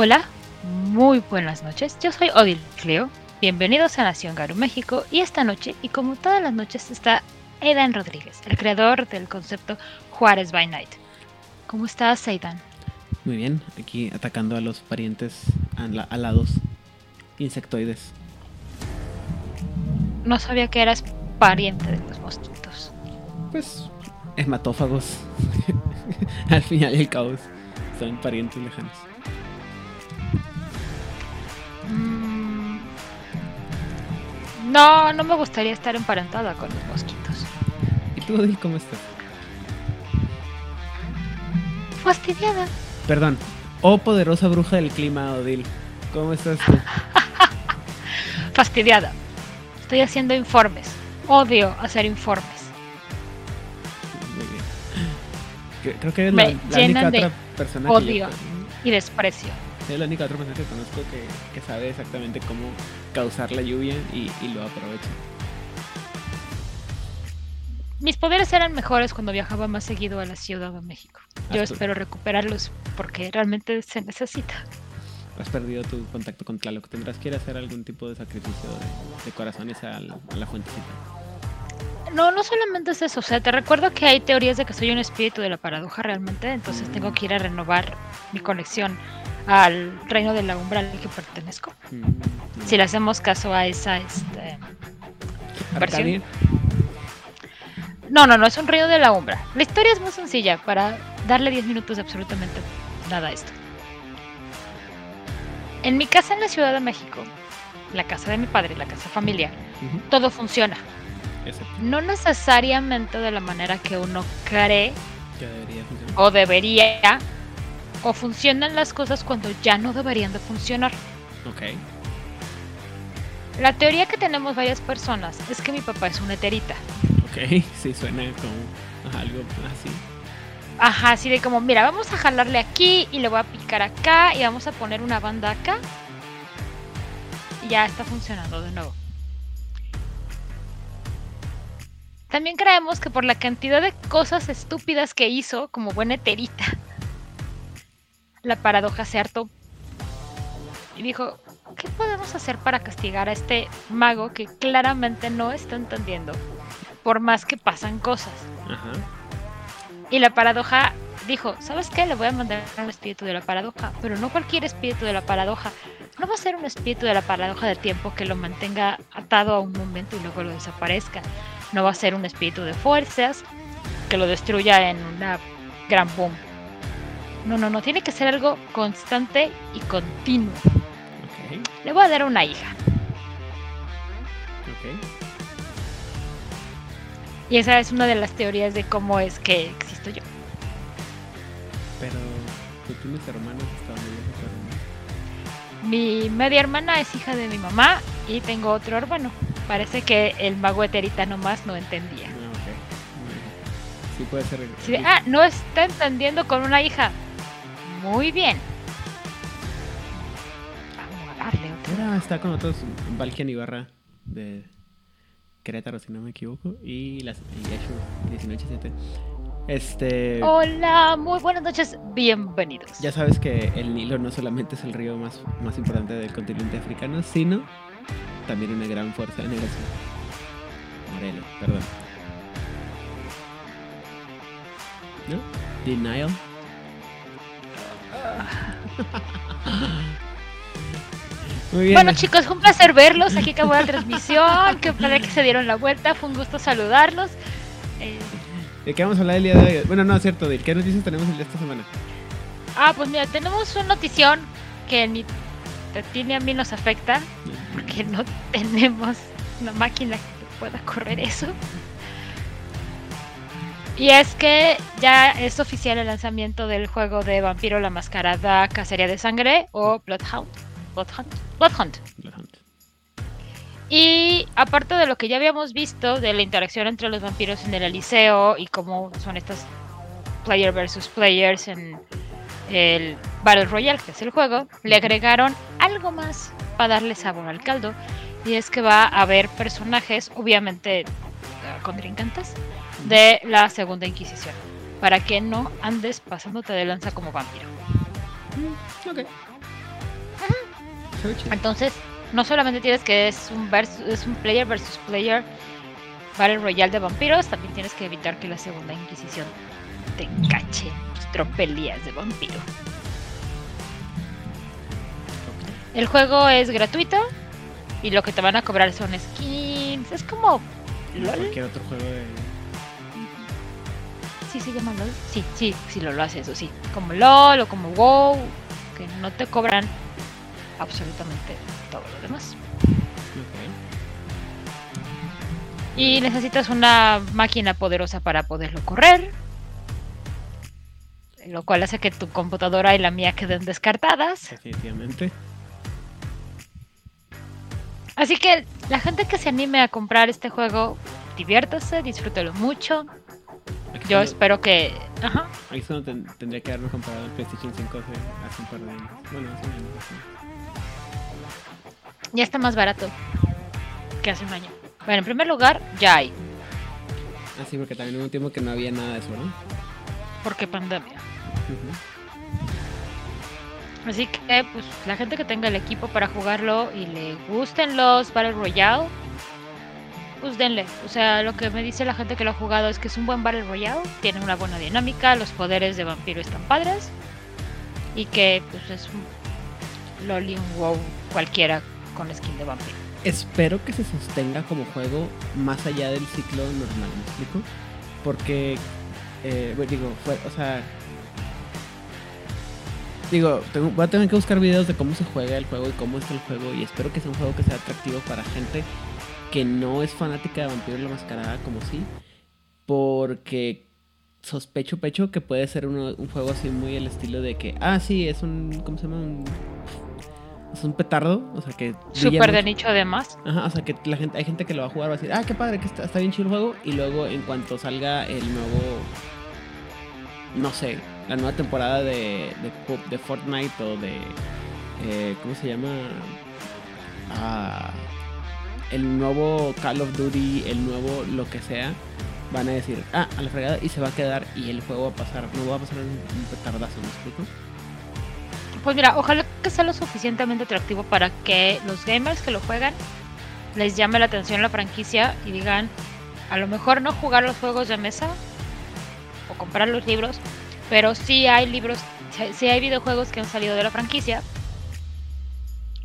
Hola, muy buenas noches. Yo soy Odil Cleo. Bienvenidos a Nación Garu México. Y esta noche, y como todas las noches, está Aidan Rodríguez, el creador del concepto Juárez by Night. ¿Cómo estás, Aidan? Muy bien, aquí atacando a los parientes alados insectoides. No sabía que eras pariente de los mosquitos. Pues, hematófagos. Al final y al cabo, son parientes lejanos. No, no me gustaría estar emparentada con los mosquitos. ¿Y tú, Odil, cómo estás? Fastidiada. Perdón. Oh, poderosa bruja del clima, Odil. ¿Cómo estás tú? Fastidiada. Estoy haciendo informes. Odio hacer informes. Muy bien. Creo que eres la, la única otra persona odio y desprecio. Es la única otra persona que conozco que, que sabe exactamente cómo causar la lluvia y, y lo aprovecha. Mis poderes eran mejores cuando viajaba más seguido a la Ciudad de México. Yo espero recuperarlos porque realmente se necesita. Has perdido tu contacto con Tlaloc. Tendrás que ir a hacer algún tipo de sacrificio de, de corazones a la, a la fuentecita. No, no solamente es eso. O sea, te recuerdo que hay teorías de que soy un espíritu de la paradoja realmente. Entonces tengo que ir a renovar mi conexión al reino de la umbral al que pertenezco. Mm, Si le hacemos caso a esa este, versión. No, no, no, es un reino de la umbra. La historia es muy sencilla para darle 10 minutos absolutamente nada a esto. En mi casa en la Ciudad de México, la casa de mi padre, la casa familiar, todo funciona. No necesariamente de la manera que uno cree o debería, o funcionan las cosas cuando ya no deberían de funcionar. Ok. La teoría que tenemos varias personas es que mi papá es una eterita. Ok, sí, suena como algo así. Ajá, así de como, mira, vamos a jalarle aquí y le voy a picar acá y vamos a poner una banda acá. Y ya está funcionando de nuevo. También creemos que por la cantidad de cosas estúpidas que hizo como buena eterita, la paradoja se hartó. Y dijo, ¿qué podemos hacer para castigar a este mago que claramente no está entendiendo? Por más que pasan cosas. Ajá. Y la paradoja dijo, ¿sabes qué? Le voy a mandar un espíritu de la paradoja, pero no cualquier espíritu de la paradoja. No va a ser un espíritu de la paradoja del tiempo que lo mantenga atado a un momento y luego lo desaparezca. No va a ser un espíritu de fuerzas que lo destruya en una gran boom. No, no, no, tiene que ser algo constante y continuo. Le voy a dar una hija. Y esa es una de las teorías de cómo es que existo yo. Pero tú tienes hermanos Mi media hermana es hija de mi mamá y tengo otro hermano. Parece que el mago eterita nomás no entendía. Ah, ok. Muy bien. Sí puede ser. Ah, no está entendiendo con una hija. Muy bien. Vamos a darle otra. Ahora está con otros Valkian Ibarra de Querétaro, si no me equivoco. Y las y Yashu 1987. Este. Hola, muy buenas noches, bienvenidos. Ya sabes que el Nilo no solamente es el río más, más importante del continente africano, sino también una gran fuerza de negación. Morelos, perdón. ¿No? Denial. Muy bien. Bueno chicos, fue un placer verlos. Aquí acabó la transmisión. Qué padre que se dieron la vuelta. Fue un gusto saludarlos. Eh, ¿De qué vamos a hablar el día de hoy? Bueno, no, es cierto, ¿de qué noticias tenemos el de esta semana? ah, pues mira, tenemos una notición que ni a ti ni a mí nos afecta. Porque no tenemos una máquina que pueda correr eso. Y es que ya es oficial el lanzamiento del juego de Vampiro la Mascarada Cacería de Sangre o Bloodhound. Bloodhunt. Bloodhunt. Blood Hunt. Y aparte de lo que ya habíamos visto de la interacción entre los vampiros en el Eliseo y cómo son estas player versus players en el Battle Royale, que es el juego, le agregaron algo más para darle sabor al caldo. Y es que va a haber personajes, obviamente eh, contrincantes, de la Segunda Inquisición. Para que no andes pasándote de lanza como vampiro. Mm. Entonces, no solamente tienes que es un vers- es un player versus player Battle Royale de vampiros, también tienes que evitar que la segunda Inquisición te cache en tus tropelías de vampiro. El juego es gratuito y lo que te van a cobrar son skins. Es como Como LOL. cualquier otro juego de. Sí, se llama LOL. Sí, sí, sí lo, lo hace eso, sí. Como LOL o como WoW, que no te cobran absolutamente todo lo demás. Ok. Y necesitas una máquina poderosa para poderlo correr. Lo cual hace que tu computadora y la mía queden descartadas. Definitivamente. Así que la gente que se anime a comprar este juego, diviértase, disfrútelo mucho. Yo espero que. Ajá. Ahí es cuando ten- tendría que haberme comprado el PlayStation 5 hace, un par de años. Bueno, hace un año. año. Ya está más barato que hace un año. Bueno, en primer lugar, ya hay. Ah, sí, porque también hubo un tiempo que no había nada de eso, ¿no? Porque pandemia. Ujú. Así que, pues, la gente que tenga el equipo para jugarlo y le gusten los Battle Royale, pues denle. O sea, lo que me dice la gente que lo ha jugado es que es un buen Battle Royale, tiene una buena dinámica, los poderes de vampiro están padres y que, pues, es un WoW cualquiera con skin de vampiro. Espero que se sostenga como juego más allá del ciclo normal, ¿me explico? Porque, eh, digo, fue, o sea... Digo, voy a tener que buscar videos de cómo se juega el juego y cómo está el juego y espero que sea un juego que sea atractivo para gente que no es fanática de Vampiro la Mascarada como sí, porque sospecho pecho que puede ser uno- un juego así muy el estilo de que, ah, sí, es un, ¿cómo se llama? Un, es un petardo, o sea que... Súper de nicho además. Ajá, o sea que la gente, hay gente que lo va a jugar, va a decir, ah, qué padre, que está, está bien chido el juego. Y luego, en cuanto salga el nuevo, no sé, la nueva temporada de, de, de Fortnite o de, eh, ¿cómo se llama? Ah, el nuevo Call of Duty, el nuevo lo que sea, van a decir, ah, a la fregada, y se va a quedar y el juego va a pasar, no va a pasar un, petardazo, ¿me explico? Pues mira, ojalá que sea lo suficientemente atractivo para que los gamers que lo juegan les llame la atención la franquicia y digan, a lo mejor no jugar los juegos de mesa o comprar los libros, pero sí hay libros, sí hay videojuegos que han salido de la franquicia,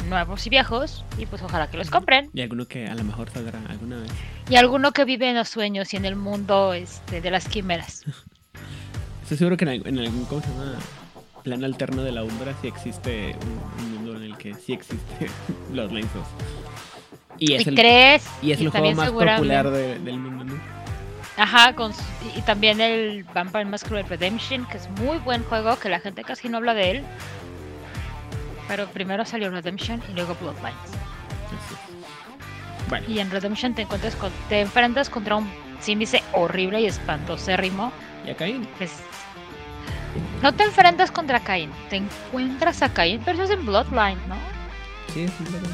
nuevos y viejos, y pues ojalá que los compren. Y alguno que a lo mejor saldrá alguna vez. Y alguno que vive en los sueños y en el mundo este, de las quimeras. Estoy seguro que en, algún- en algún, ¿cómo se llama? Plan alterno de la Umbra sí existe un, un mundo en el que sí existe los Lensos. Y es ¿Y el, crees? y es el juego más popular de- del mundo, ¿no? Ajá, con, y también el Vampire Masquerade Redemption, que es muy buen juego, que la gente casi no habla de él. Pero primero salió Redemption y luego Bloodlines. Bueno, Y en Redemption te encuentras con, te enfrentas contra un síndice horrible y espantosérrimo. y que es- no te enfrentas contra Cain, te encuentras a Cain, pero eso es en Bloodline, ¿no? Sí, un resumen.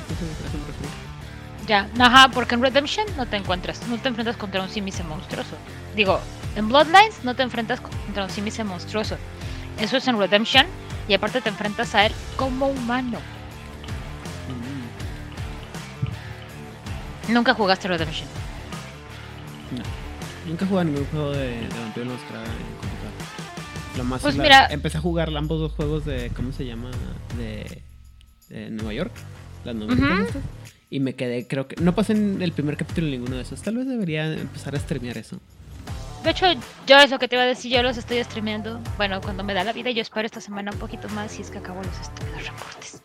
Ya, ajá, porque en Redemption no te encuentras, no te enfrentas contra un simice monstruoso. Digo, en Bloodlines no te enfrentas contra un simice monstruoso. Eso es en Redemption y aparte te enfrentas a él como humano. Mm, Nunca jugaste Redemption. no. Nunca jugado ningún juego de, de Vampiro la Mascarada en computadora. Lo más Pues la- mira- empecé a jugar ambos dos juegos de, ¿cómo se llama? De, de Nueva York. Las novelitas estas. Y me quedé, creo que... No pasé en el primer capítulo en ninguno de esos. Tal vez debería empezar a streamear eso. De hecho, yo es lo que te iba a decir, yo los estoy streameando. Bueno, cuando me da la vida, yo espero esta semana un poquito más si es que acabo los, est- los reportes.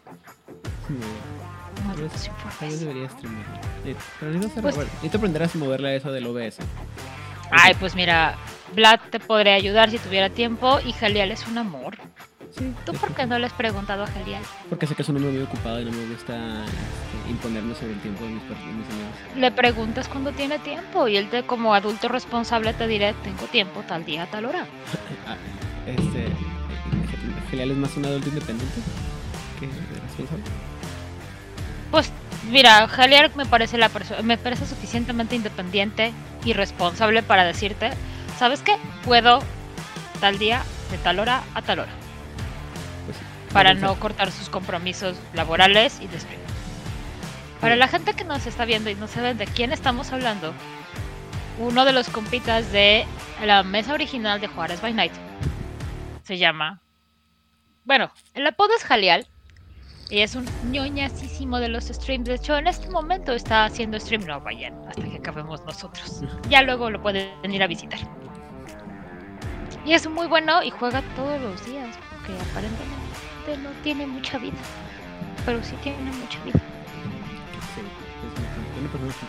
Tal vez informes. debería streamear. Eh, necesito, Pues- aprender a moverle a eso del OBS. Ay, pues mira, Vlad te podría ayudar si tuviera tiempo y Gelial es un amor. Sí, ¿Tú por qué no le has preguntado a Gelial? Porque sé que es un hombre muy ocupado y no me gusta este, imponerme sobre el tiempo de mis, de mis amigos. Le preguntas cuando tiene tiempo y él te, como adulto responsable te dirá, tengo tiempo tal día, tal hora. Ah, este, eh, Gelial es más un adulto independiente que responsable. Pues mira, Gelial me parece la me parece suficientemente independiente y responsable para decirte, ¿sabes qué? Puedo tal día, de tal hora a tal hora. Para no cortar sus compromisos laborales y de stream. Para la gente que nos está viendo y no saben de quién estamos hablando, uno de los compitas de la mesa original de Juárez by Night se llama. Bueno, el apodo es Jalial y es un ñoñasísimo de los streams. De hecho, en este momento está haciendo stream. No vayan hasta que acabemos nosotros. Ya luego lo pueden ir a visitar. Y es muy bueno y juega todos los días porque aparentemente no tiene mucha vida. Pero sí tiene mucha vida. Sí,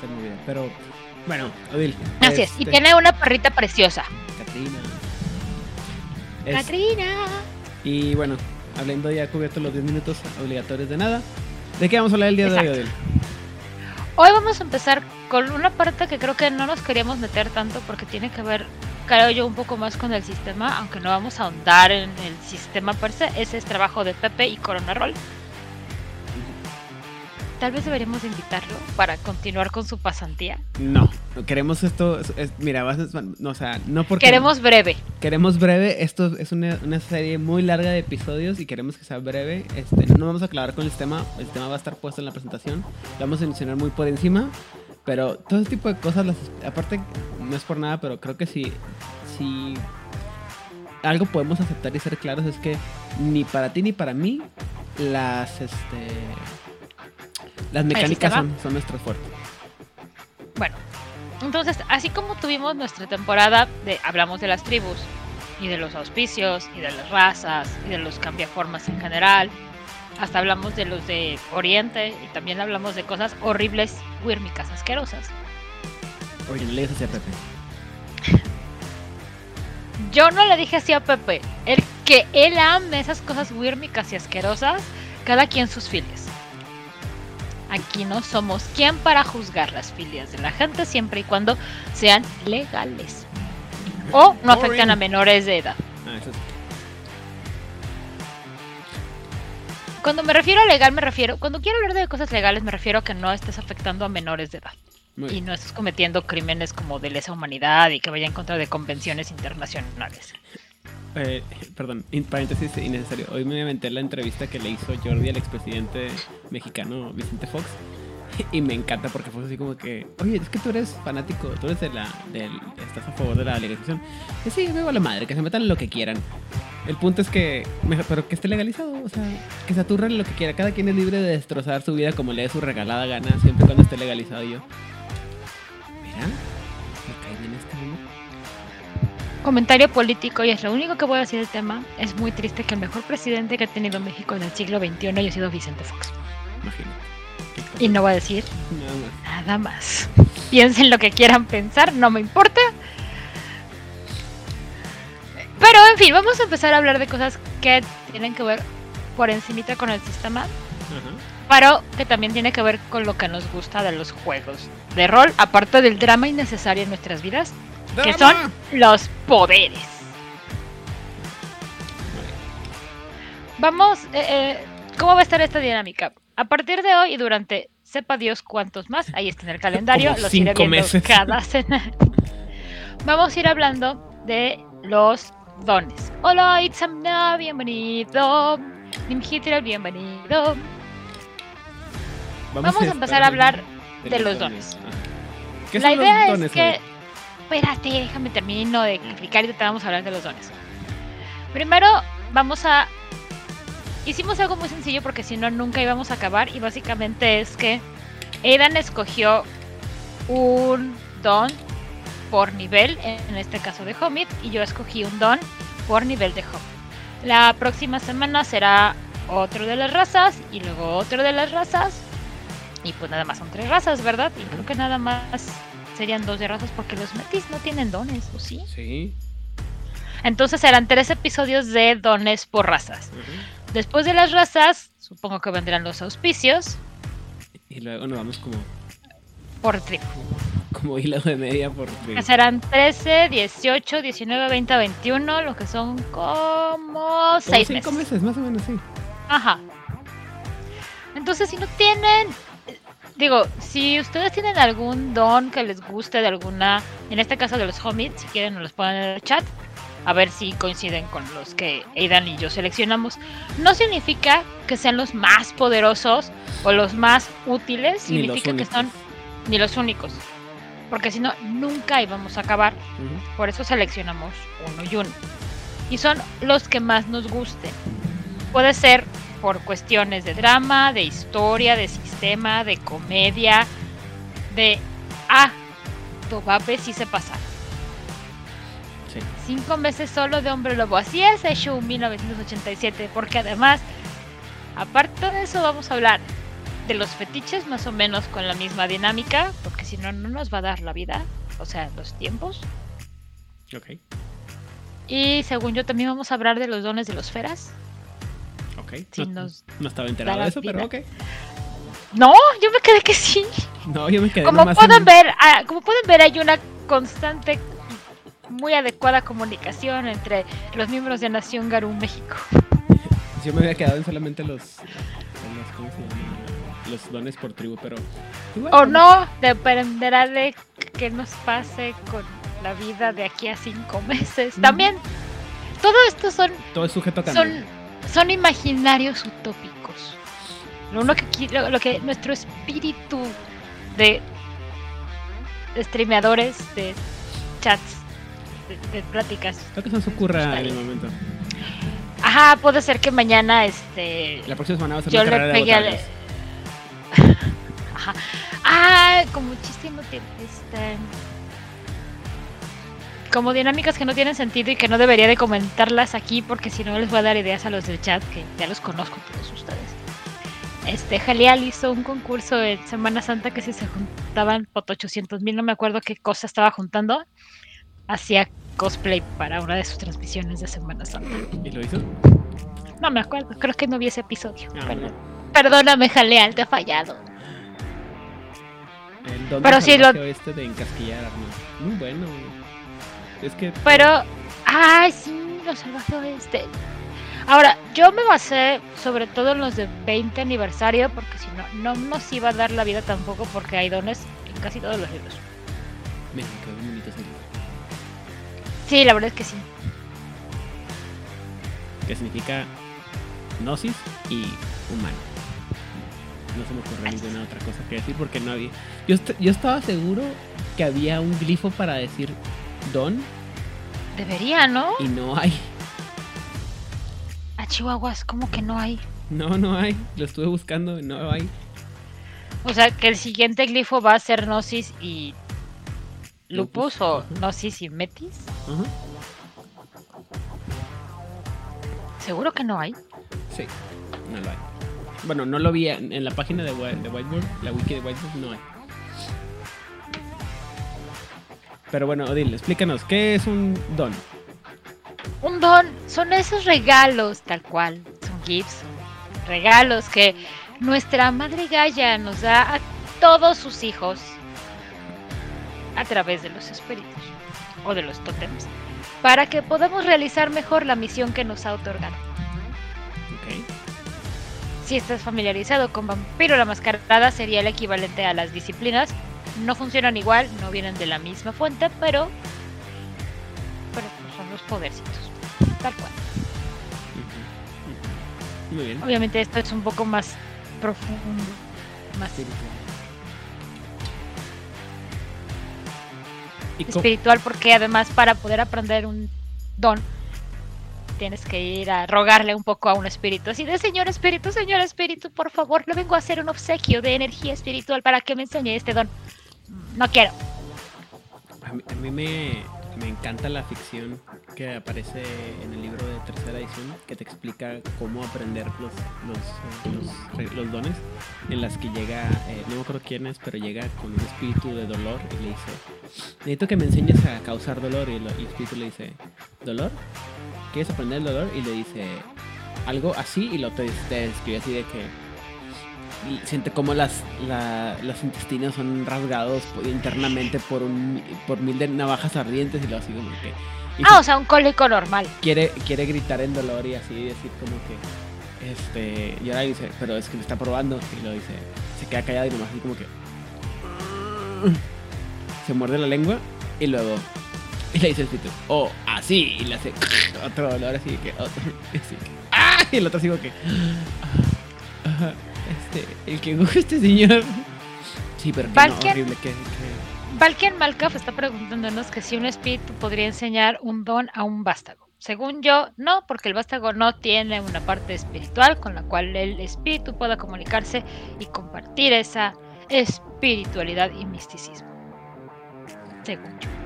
movida. Pero, bueno, Odil. Así es. Y este, tiene una perrita preciosa. Catrina. Es-. Y bueno, habiendo ya cubierto los 10 minutos obligatorios de nada, ¿de qué vamos a hablar el día de hoy. Odil? Hoy vamos a empezar con una parte que creo que no nos queríamos meter tanto porque tiene que ver, creo yo, un poco más con el sistema, aunque no vamos a ahondar en el sistema per se. Ese es trabajo de Pepe y Corona Roll. Tal vez deberíamos invitarlo para continuar con su pasantía. No, queremos esto. es- es- mira, vas a- no, o sea, no porque. Queremos breve. Queremos breve. Esto es una, una serie muy larga de episodios y queremos que sea breve. Este, no vamos a aclarar con el tema. El tema va a estar puesto en la presentación. Lo vamos a mencionar muy por encima. Pero todo ese tipo de cosas, las, aparte, no es por nada, pero creo que si, si algo podemos aceptar y ser claros es que ni para ti ni para mí las, este, las mecánicas son, son nuestro fuerte. Bueno, entonces, así como tuvimos nuestra temporada de hablamos de las tribus y de los auspicios y de las razas y de los cambiaformas en general, hasta hablamos de los de Oriente y también hablamos de cosas horribles, huírmicas, asquerosas. Oye, no le digas así a Pepe. Yo no le dije así a Pepe, el que él ame esas cosas huírmicas y asquerosas, cada quien sus filias. Aquí no somos quien para juzgar las filias de la gente siempre y cuando sean legales. O no afectan a menores de edad. Ah, Cuando me refiero a legal, me refiero. Cuando quiero hablar de cosas legales, me refiero a que no estés afectando a menores de edad. Y no estés cometiendo crímenes como de lesa humanidad y que vaya en contra de convenciones internacionales. Eh, perdón, paréntesis innecesario. Hoy me aventé la entrevista que le hizo Jordi al expresidente mexicano Vicente Fox. Y me encanta porque fue así como que, oye, es que tú eres fanático, tú eres de la, del, estás a favor de la legalización. Y sí, me va la madre, que se metan lo que quieran. El punto es que, pero que esté legalizado, o sea, que se aturren lo que quiera. Cada quien es libre de destrozar su vida como le dé su regalada gana, siempre cuando esté legalizado. Yo, mira, Comentario político, y es lo único que voy a decir del tema. Es muy triste que el mejor presidente que ha tenido México en el siglo XXI haya sido Vicente Fox. Imagínate. Y no voy a decir Nada más. nada más. Piensen lo que quieran pensar, no me importa. Pero en fin, vamos a empezar a hablar de cosas que tienen que ver por encimita con el sistema, pero que también tiene que ver con lo que nos gusta de los juegos de rol, aparte del drama innecesario en nuestras vidas, que son los poderes. Vamos, eh, eh, ¿cómo va a estar esta dinámica? A partir de hoy y durante sepa Dios cuántos más, ahí está en el calendario, Como los iré viendo meses. cada semana. Vamos a ir hablando de los dones. Hola, Itzamna, bienvenido. Nimhitra, bienvenido. Vamos a empezar a hablar de los dones. Ajá. ¿Qué La son los idea dones, es que. Espérate, déjame termino de explicar y te vamos a hablar de los dones. Primero, vamos a. Hicimos algo muy sencillo porque si no, nunca íbamos a acabar. Y básicamente es que Aidan escogió un don por nivel, en este caso de Hobbit, y yo escogí un don por nivel de Hobbit. La próxima semana será otro de las razas y luego otro de las razas. Y pues nada más son tres razas, ¿verdad? Y creo que nada más serían dos de razas porque los metis no tienen dones, ¿o sí? Sí. Entonces serán tres episodios de dones por razas. Después de las razas, supongo que vendrán los auspicios Y luego nos vamos como, por tribu. como hilo de media por Que serán 13, 18, 19, 20, 21, lo que son como Como 6 cinco meses. meses, más o menos, sí. Ajá. Entonces, si no tienen, digo, si ustedes tienen algún don que les guste de alguna, en este caso de los hobbits, si quieren nos los ponen en el chat. a ver si coinciden con los que Aidan y yo seleccionamos. No significa que sean los más poderosos o los más útiles, significa que son ni los únicos. Porque si no, nunca íbamos a acabar. Por eso seleccionamos uno y uno. Y son los que más nos gusten. Puede ser por cuestiones de drama, de historia, de sistema, de comedia, de... Ah, Tobabe sí se pasa. Sí. Cinco meses solo de Hombre Lobo. Así es, Eshu 1987. Porque además, aparte de eso, vamos a hablar de los fetiches más o menos con la misma dinámica. Porque si no, no nos va a dar la vida. O sea, los tiempos. Ok, Y según yo, también vamos a hablar de los dones de los feras. No, nos no estaba enterado de eso, pero ok. No, yo me quedé que sí. No, yo me quedé Como pueden en- ver, ah, como pueden ver, hay una constante, muy adecuada comunicación entre los miembros de Nación Garú México. Yo me había quedado en solamente los, los. Los dones por tribu, pero igual, O no, dependerá de qué nos pase con la vida de aquí a cinco meses. Ujú. También, todo esto son Todo es sujeto a cambio. son, son imaginarios utópicos. Lo, uno que, lo, lo que nuestro espíritu de streameadores, de chats, de, de pláticas. Lo que se nos ocurra en el momento. Ajá, puede ser que mañana este La próxima semana va a ser yo una le pegué al... Ajá. Ah, como chiste inútil. Este... Como dinámicas que no tienen sentido y que no debería de comentarlas aquí porque si no les voy a dar ideas a los del chat que ya los conozco todos ustedes. Este, Jaleal hizo un concurso en Semana Santa que si se juntaban por 800 mil, no me acuerdo qué cosa estaba juntando, hacía cosplay para una de sus transmisiones de Semana Santa. ¿Y lo hizo? No me acuerdo, creo que no vi ese episodio. Ah, Perdón. bueno. Perdóname, Jaleal, te he fallado. El don Pero sí, lo- oeste de encasquillar. Muy bueno. Es que Pero, ay, sí, lo salvaje oeste. Ahora, yo me basé sobre todo en los de 20 aniversario, porque si no, no nos iba a dar la vida tampoco, porque hay dones en casi todos los libros. Bonito ese libro. Sí, la verdad es que sí. Que significa gnosis y humano. No se me ocurre Así ninguna otra cosa que decir porque no había. Yo, yo estaba seguro que había un glifo para decir don Debería, ¿no? y no hay. A Chihuahuas, como que no hay? No, no hay. Lo estuve buscando y no hay. O sea, que el siguiente glifo va a ser Gnosis y Lupus, Lupus, o. Gnosis y Metis. Ajá. Seguro que no hay. Sí, no lo hay. Bueno, no lo vi en, la página de Whiteboard, la wiki de Whiteboard, no hay. Pero bueno, Odil, explícanos, ¿qué es un don? Un don son esos regalos, tal cual. Son gifts, regalos que nuestra madre Gaia nos da a todos sus hijos a través de los espíritus o de los tótems para que podamos realizar mejor la misión que nos ha otorgado. Ok. Si estás familiarizado con Vampiro la Mascarada, sería el equivalente a las disciplinas. No funcionan igual, no vienen de la misma fuente, pero, pero son los podercitos. Tal cual. Muy bien. Obviamente esto es un poco más profundo, más ¿Y cómo- espiritual, porque además para poder aprender un don tienes que ir a rogarle un poco a un espíritu. Así de, señor espíritu, señor espíritu, por favor, le vengo a hacer un obsequio de energía espiritual para que me enseñe este don. "Mm, No quiero. A mí, me, me encanta la ficción que aparece en el libro de tercera edición, que te explica cómo aprender los, los, eh, los, los dones, en las que llega, eh, no me acuerdo quién es, pero llega con un espíritu de dolor y le dice, necesito que me enseñes a causar dolor, y el, espíritu le dice, ¿dolor? ¿Quieres aprender el dolor? Y le dice, algo así, y lo te, te describe así de que siente como las, la- los intestinos son rasgados internamente por un por mil de navajas ardientes y lo así como que Ah, se- o sea, un cólico normal. quiere quiere gritar en dolor y así decir como que este y ahora dice pero es que me está probando y lo dice se queda callado y nomás así como que se muerde la lengua y luego Y le dice el espíritu, oh, así. Y le hace otro olor así que otro. Así que, ¡ah! Y el otro sigo que. "Ah, ajá, este, el que gusta este señor. Sí, pero que no, horrible que. que- Valken está preguntándonos que si un espíritu podría enseñar un don a un vástago. Según yo, no, porque el vástago no tiene una parte espiritual con la cual el espíritu pueda comunicarse y compartir esa espiritualidad y misticismo. Según yo.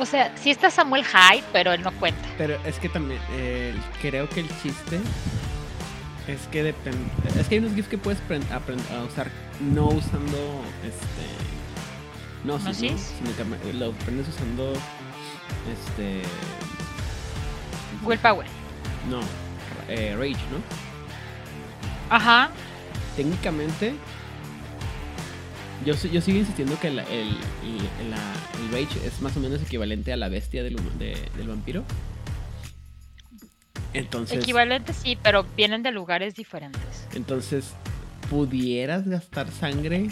O sea, sí está Samuel Hyde, pero él no cuenta. Pero es que también, eh, creo que el chiste es que depende. Es que hay unos GIFs que puedes a usar no usando este. No, sí, sino que lo aprendes usando. Este. Willpower. No, eh, Rage, ¿no? Ajá. Técnicamente. Yo, yo sigo insistiendo que la- el, el- la- el Rage es más o menos equivalente a la bestia del, de- del vampiro. Entonces. Equivalente sí, pero vienen de lugares diferentes. Entonces, ¿pudieras gastar sangre?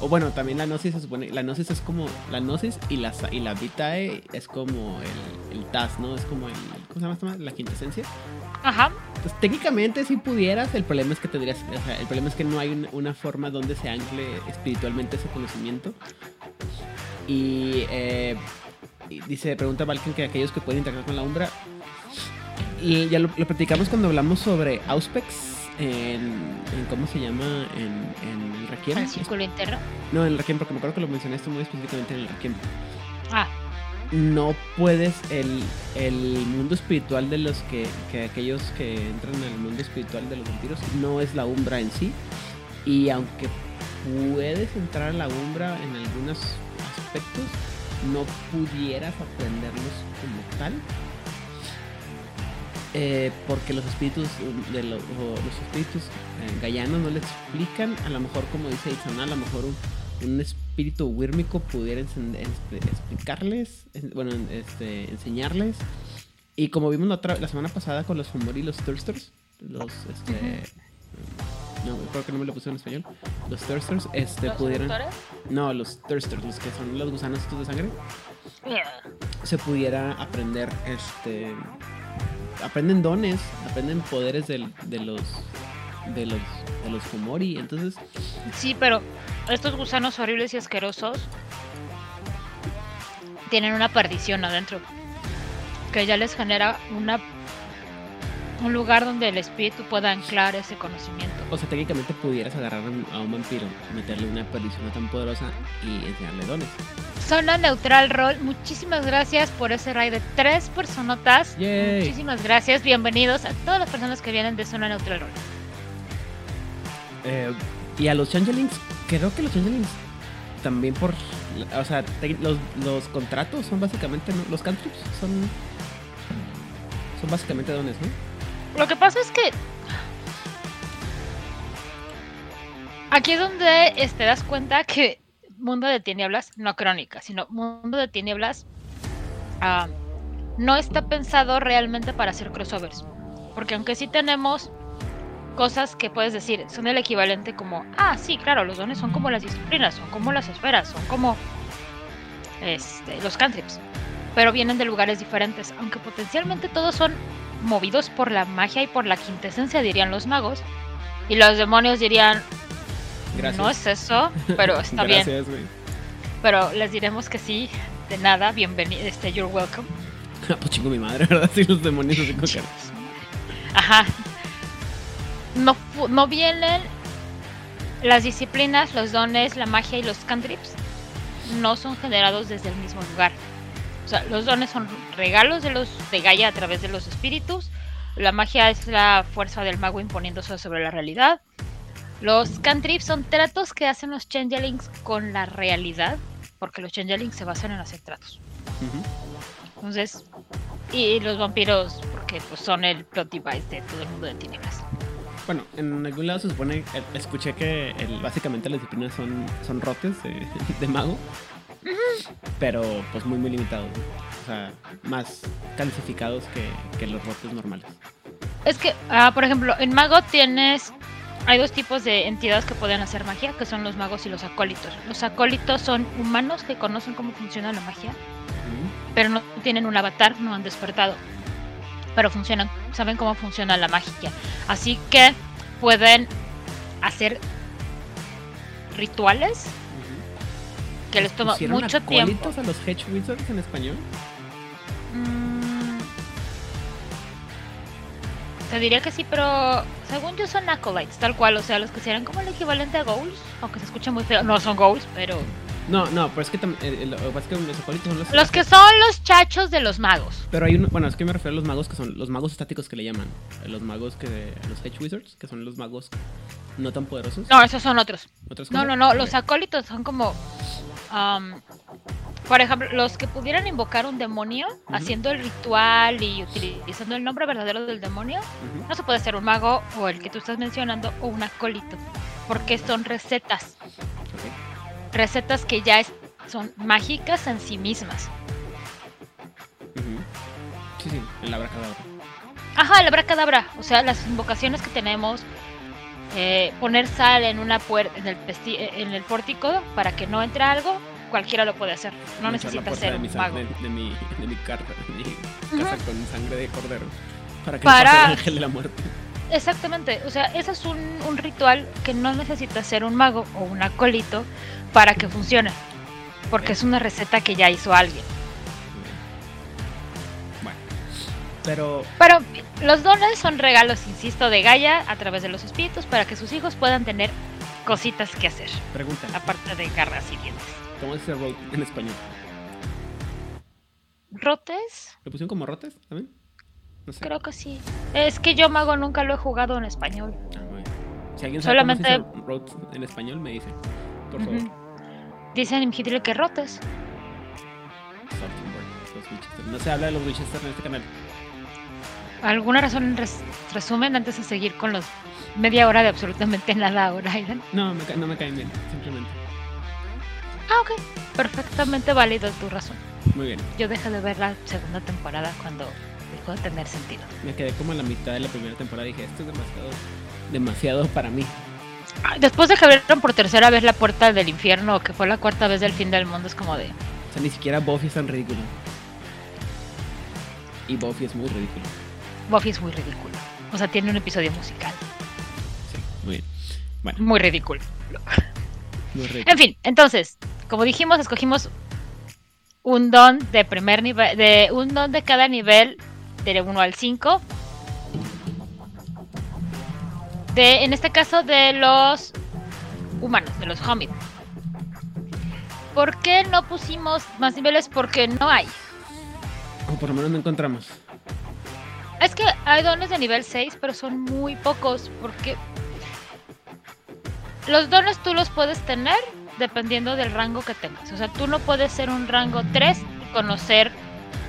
O bueno, también la gnosis se supone. La gnosis es como. La gnosis y la, y la vitae es como el, el TAS, ¿no? Es como el. ¿Cómo se llama? La quinta esencia. Ajá. Pues técnicamente si pudieras, el problema es que tendrías. O sea, el problema es que no hay un- una forma donde se ancle espiritualmente ese conocimiento. Y. eh, y dice, pregunta Valken que aquellos que pueden interactuar con la Umbra. Y ya lo, lo platicamos cuando hablamos sobre Auspex en, en ¿cómo se llama? En, en el Requiem. El círculo interno. No, en el Requiem, porque me acuerdo que lo mencionaste muy específicamente en el Requiem. Ah, No puedes, el, el mundo espiritual de los que, que aquellos que entran al mundo espiritual de los vampiros no es la umbra en sí. Y aunque puedes entrar a la umbra en algunos aspectos, no pudieras aprenderlos como tal. Eh, porque los espíritus de lo- los espíritus eh, gallanos no le explican, a lo mejor como dice Itzana, a lo mejor un, un espíritu wírmico pudiera este, explicarles, en- bueno, en- este, enseñarles. Y como vimos la, otra- la semana pasada con los Fumori y los Thirsters, los, este, no, creo que no me lo puse en español, los Thirsters, este, ¿los pudieran, doctores? no, los Thirsters, los que son los gusanos estos de sangre, se pudiera aprender, este, aprenden dones, aprenden poderes de los, de los, de los Fumori, entonces, Sí, pero estos gusanos horribles y asquerosos tienen una perdición adentro que ya les genera una un lugar donde el espíritu pueda anclar ese conocimiento. O sea, técnicamente pudieras agarrar a un- vampiro, meterle una perdición tan poderosa y enseñarle dones. Zona Neutral Roll, muchísimas gracias por ese raid de tres personotas. Yay. Muchísimas gracias, bienvenidos a todas las personas que vienen de Zona Neutral Roll. Eh, y a los changelings, creo que los changelings también por. O sea, los contratos son básicamente. ¿no? Los cantrips son. Son básicamente dones, ¿no? Lo que pasa es que aquí es donde te das cuenta que Mundo de Tinieblas, no crónica, sino Mundo de Tinieblas, ah, no está pensado realmente para hacer crossovers. Porque aunque sí tenemos cosas que puedes decir, son el equivalente como, ah, sí, claro, los dones son como las disciplinas, son como las esferas, son como este, los cantrips. Pero vienen de lugares diferentes, aunque potencialmente todos son movidos por la magia y por la quintesencia, dirían los magos. Y los demonios dirían, Gracias. no es eso, pero está bien. Pero les diremos que sí, de nada, bienvenido, este, you're welcome. Pues chingo mi madre, ¿verdad? Los demonios que- Ajá. No, no vienen las disciplinas, los dones, la magia y los cantrips. No son generados desde el mismo lugar. O sea, los dones son regalos de los de Gaia a través de los espíritus. La magia es la fuerza del mago imponiéndose sobre la realidad. Los cantrips son tratos que hacen los changelings con la realidad, porque los changelings se basan en hacer tratos. Entonces, y los vampiros, porque pues son el plot device de todo el mundo de tinieblas. Bueno, en algún lado se supone, eh, escuché que el- básicamente las disciplinas son, son rotes de, de mago, pero pues muy muy limitados, ¿no? o sea, más calcificados que, que los rotes normales. es que, ah, por ejemplo, en mago tienes hay dos tipos de entidades que pueden hacer magia, que son los magos y los acólitos. Los acólitos son humanos que conocen cómo funciona la magia, pero no tienen un avatar, no han despertado. Pero funcionan, saben cómo funciona la magia. Así que pueden hacer rituales que les toma mucho tiempo. a los Hedge Wizards en español? Mm, te diría que sí, pero según yo son acolytes, tal cual, o sea, los que serían como el equivalente a goals, aunque se escucha muy feo. No son goals, pero no, no, pero es que, eh, los acólitos son los... Los que son los chachos de los magos. Pero hay uno, bueno, es que me refiero a los magos que son los magos estáticos que le llaman. Los magos que... Los Hedge Wizards, que son los magos no tan poderosos. No, esos son otros. no, no, no, los acólitos son como... por ejemplo, los que pudieran invocar un demonio haciendo el ritual y utilizando el nombre verdadero del demonio, no se puede ser un mago o el que tú estás mencionando o un acólito, porque son recetas recetas que ya son mágicas en sí mismas. Sí, sí, el abracadabra. Ajá, el abracadabra. O sea, las invocaciones que tenemos. Eh, poner sal en una puerta en el, eh, en el pórtico para que no entre algo, cualquiera lo puede hacer. No necesita ser un mago. De, mi, de mi, casa con sangre de cordero. Para que para... el ángel de la muerte. Exactamente, o sea, ese es un, un, ritual que no necesita ser un mago o un acólito para que funcione. Porque es una receta que ya hizo alguien. Pero... Pero los dones son regalos, insisto, de Gaia a través de los espíritus para que sus hijos puedan tener cositas que hacer. Pregunta. Aparte de garras y dientes. ¿Cómo dice rote en español? ¿Rotes? ¿Lo pusieron como rotes también? No sé. Creo que sí. Es que yo mago nunca lo he jugado en español. Ah, Si alguien sabe Solamente... cómo se dice en español, me dice por favor. Dicen en Hitler que rotes. No se habla de los Winchester en este canal. ¿Alguna razón resumen antes de seguir con los media hora de absolutamente nada ahora, No, me no me caen bien, simplemente. Ah, ok. Perfectamente válido tu razón. Muy bien. Yo dejé de ver la segunda temporada cuando dejó de tener sentido. Me quedé como a la mitad de la primera temporada y dije, esto es demasiado, demasiado para mí. Después de que abrieron por tercera vez la puerta del infierno, que fue la cuarta vez del fin del mundo, es como de. O sea, ni siquiera Buffy es tan ridículo. Y Buffy es muy ridículo. Buffy es muy ridículo. O sea, tiene un episodio musical. Sí, muy bien. Bueno. Muy ridículo. Muy ridículo. En fin, entonces, como dijimos, escogimos un don de primer nivel, de un don de cada nivel, de 1 al 5 en este caso de los humanos, de los hobbits. ¿Por qué no pusimos más niveles? Porque no hay. O por lo menos no encontramos. Es que hay dones de nivel 6, pero son muy pocos. Porque los dones tú los puedes tener dependiendo del rango que tengas. O sea, tú no puedes ser un rango 3 y conocer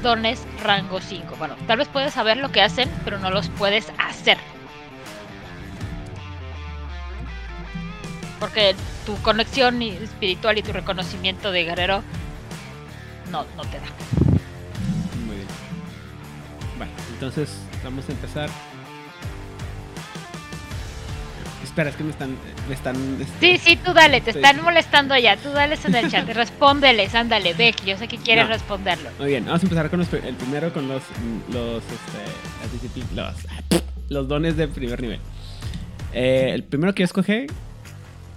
dones rango 5. Bueno, tal vez puedes saber lo que hacen, pero no los puedes hacer. Porque tu conexión espiritual y tu reconocimiento de guerrero no, no te da. Muy bien. Bueno, entonces vamos a empezar. Espera, es que me están. Me están este, sí, sí, tú dale, te están molestando ya. Tú dale en el chat, respóndeles, ándale, Beck. Yo sé que quieres responderlo. Muy bien, vamos a empezar con el primero con los. Los, este, los, los dones de primer nivel. Eh, el primero que yo escogí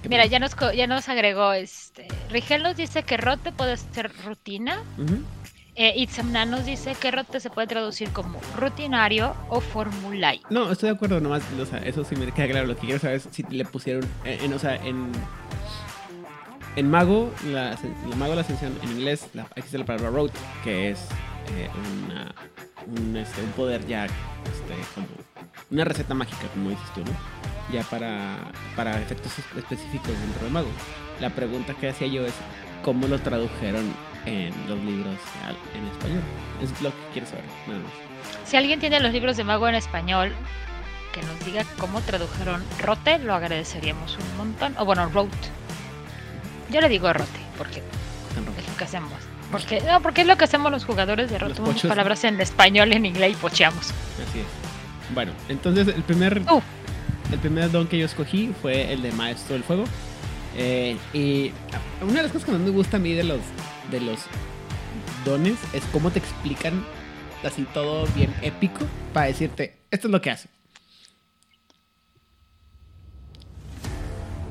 Mira, ya nos, ya nos agregó este. Rigel nos dice que rote puede ser rutina. Eh, Itzamna nos dice que rote se puede traducir como rutinario o formulario. No, estoy de acuerdo, nomás, o sea, eso sí me queda claro. Lo que quiero saber es si le pusieron, en, o sea, en, en Mago, la, Mago la ascensión en inglés, la, existe la palabra rote, que es eh, una, un, este, un poder ya, este, una receta mágica, como dices tú, ¿no? ya para, para efectos específicos dentro de Mago. La pregunta que hacía yo es, ¿cómo lo tradujeron en los libros en español? Es lo que quiero saber, nada más. Si alguien tiene los libros de Mago en español, que nos diga cómo tradujeron Rote, lo agradeceríamos un montón. O bueno, Rote. Yo le digo Rote, porque es lo que hacemos. Porque, no, porque es lo que hacemos los jugadores de Rote. Ponemos palabras en español, en inglés y pocheamos. Así es. Bueno, entonces el primer, Uh. el primer don que yo escogí fue el de Maestro del Fuego. Eh, y una de las cosas que más me gusta a mí de los, de los dones es cómo te explican así todo bien épico para decirte, esto es lo que hace.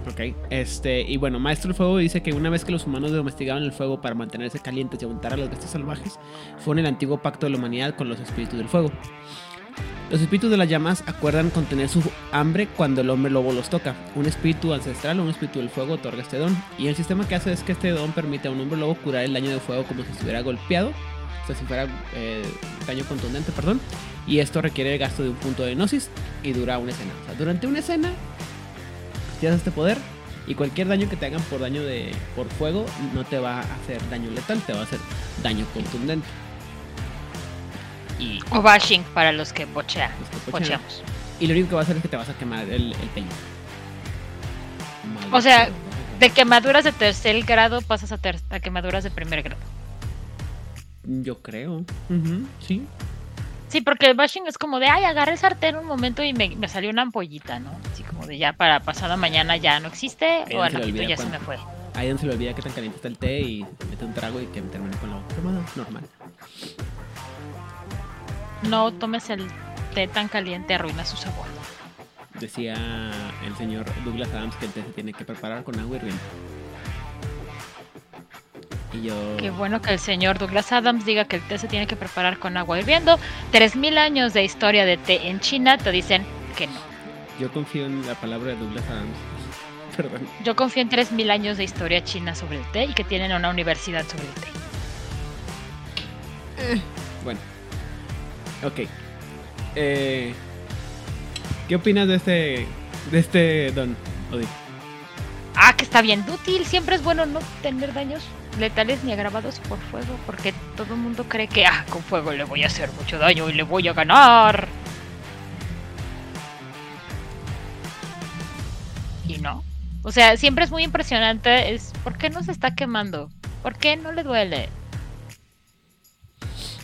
Ok, este, y bueno, Maestro del Fuego dice que una vez que los humanos domesticaban el fuego para mantenerse calientes y aguantar a las bestias salvajes, fue en el antiguo pacto de la humanidad con los espíritus del fuego. Los espíritus de las llamas acuerdan contener su hambre cuando el hombre lobo los toca. Un espíritu ancestral o un espíritu del fuego otorga este don. Y el sistema que hace es que este don permite a un hombre lobo curar el daño de fuego como si estuviera golpeado. O sea, si fuera eh, daño contundente, perdón. Y esto requiere el gasto de un punto de gnosis y dura una escena. O sea, durante una escena tienes este poder y cualquier daño que te hagan por daño de por fuego no te va a hacer daño letal, te va a hacer daño contundente. Y O bashing para los que los. Pocheamos. Y lo único que va a hacer es que te vas a quemar el, el pelo. O sea, De quemaduras de tercer grado pasas a, ter- a quemaduras de primer grado. Yo creo. Sí. Sí, porque el bashing es como de, ay, agarré el sartén un momento y me, me salió una ampollita, ¿no? Así como de ya para pasado mañana ya no existe o al ratito ya se me fue. Ahí donde se le olvida que tan caliente está el té y mete un trago y que termine con la boca. Normal. No tomes el té tan caliente, arruina su sabor. Decía el señor Douglas Adams que el té se tiene que preparar con agua hirviendo. Y yo. Qué bueno que el señor Douglas Adams diga que el té se tiene que preparar con agua hirviendo. 3.000 años de historia de té en China te dicen que no. Yo confío en la palabra de Douglas Adams. Perdón. Yo confío en 3.000 años de historia china sobre el té y que tienen una universidad sobre el té. Bueno. Ok. Eh, ¿Qué opinas de este. de este Don Odi? Ah, que está bien útil. Siempre es bueno no tener daños letales ni agravados por fuego, porque todo el mundo cree que, ah, con fuego le voy a hacer mucho daño y le voy a ganar. Y no. O sea, siempre es muy impresionante. Es, ¿por qué no se está quemando? ¿Por qué no le duele?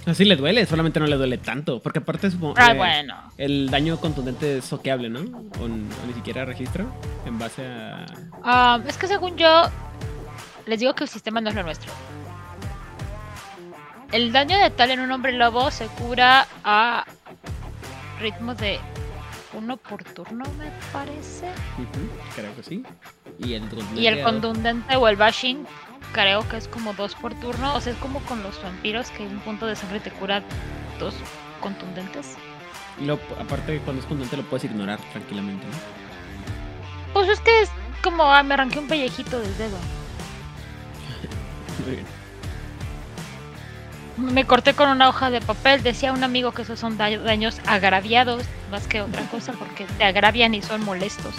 Así le duele, solamente no le duele tanto. Porque aparte supongo. Ah, eh, bueno. El daño contundente es soqueable, ¿no? O, o ni siquiera registra en base a. Ah, es que según yo, les digo que el sistema no es lo nuestro. El daño letal en un hombre lobo se cura a ritmo de uno por turno, me parece. Creo que sí. Y el contundente. Y el contundente o el bashing creo que es como dos por turno. O sea, es como con los vampiros que un punto de sangre te cura dos contundentes. Y lo- aparte, cuando es contundente lo puedes ignorar tranquilamente, ¿no? Pues es que es como, ah, me arranqué un pellejito del dedo. Muy bien. Me corté con una hoja de papel. Decía un amigo que esos son da- daños agraviados, más que otra cosa, porque te agravian y son molestos.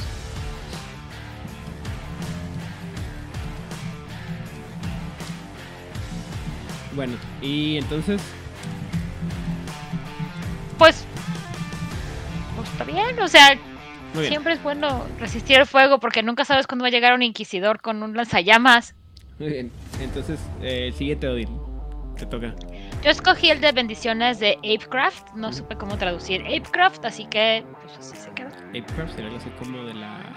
Bueno, y entonces. Pues, pues está bien, o sea, siempre es bueno resistir el fuego porque nunca sabes cuándo va a llegar un inquisidor con un lanzallamas. Muy bien. Entonces, eh, siguiente Odin. Te toca. Yo escogí el de bendiciones de Apecraft, no supe cómo traducir Apecraft, así que pues así se quedó. Apecraft algo así como de la.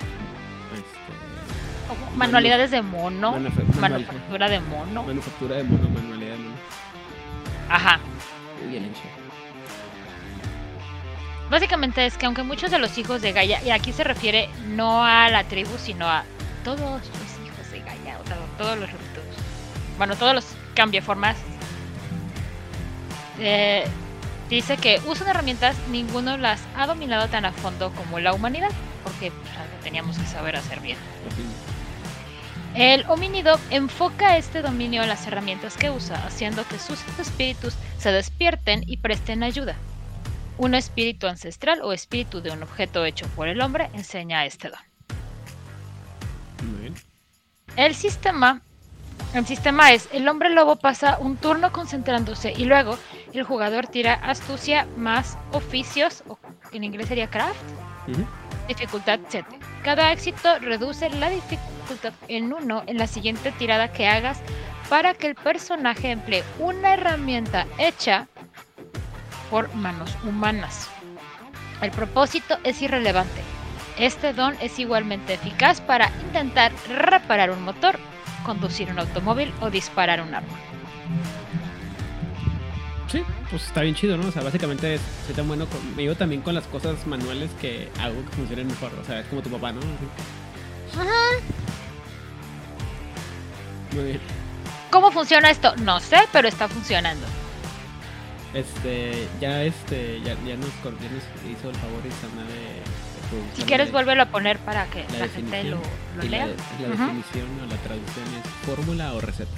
Manualidades de mono, manufactura de mono. manufactura de mono, manualidad de mono. Ajá. Muy bien hecho. Básicamente es que aunque muchos de los hijos de Gaia, y aquí se refiere no a la tribu, sino a todos los hijos de Gaia, o sea, todos los todos, bueno, todos los cambiaformas, eh, dice que usan herramientas, ninguno las ha dominado tan a fondo como la humanidad, porque pues, teníamos que saber hacer bien. El homínido enfoca este dominio en las herramientas que usa, haciendo que sus espíritus se despierten y presten ayuda. Un espíritu ancestral o espíritu de un objeto hecho por el hombre enseña este don. El sistema, el sistema es el hombre lobo pasa un turno concentrándose y luego el jugador tira astucia más oficios, o en inglés sería craft, dificultad 7. Cada éxito reduce la dificultad en uno en la siguiente tirada que hagas para que el personaje emplee una herramienta hecha por manos humanas. El propósito es irrelevante. Este don es igualmente eficaz para intentar reparar un motor, conducir un automóvil o disparar un arma. Sí, pues está bien chido, ¿no? O sea, básicamente soy tan bueno con, me llevo también con las cosas manuales que hago que funcionen mejor. O sea, es como tu papá, ¿no? Ajá. Muy bien. ¿Cómo funciona esto? No sé, pero está funcionando. Este, ya este, ya, ya, nos, ya nos hizo el favor Isana de, Si quieres, vuélvelo a poner para que la, gente lo, lo lea. La, la definición o la traducción es fórmula o receta.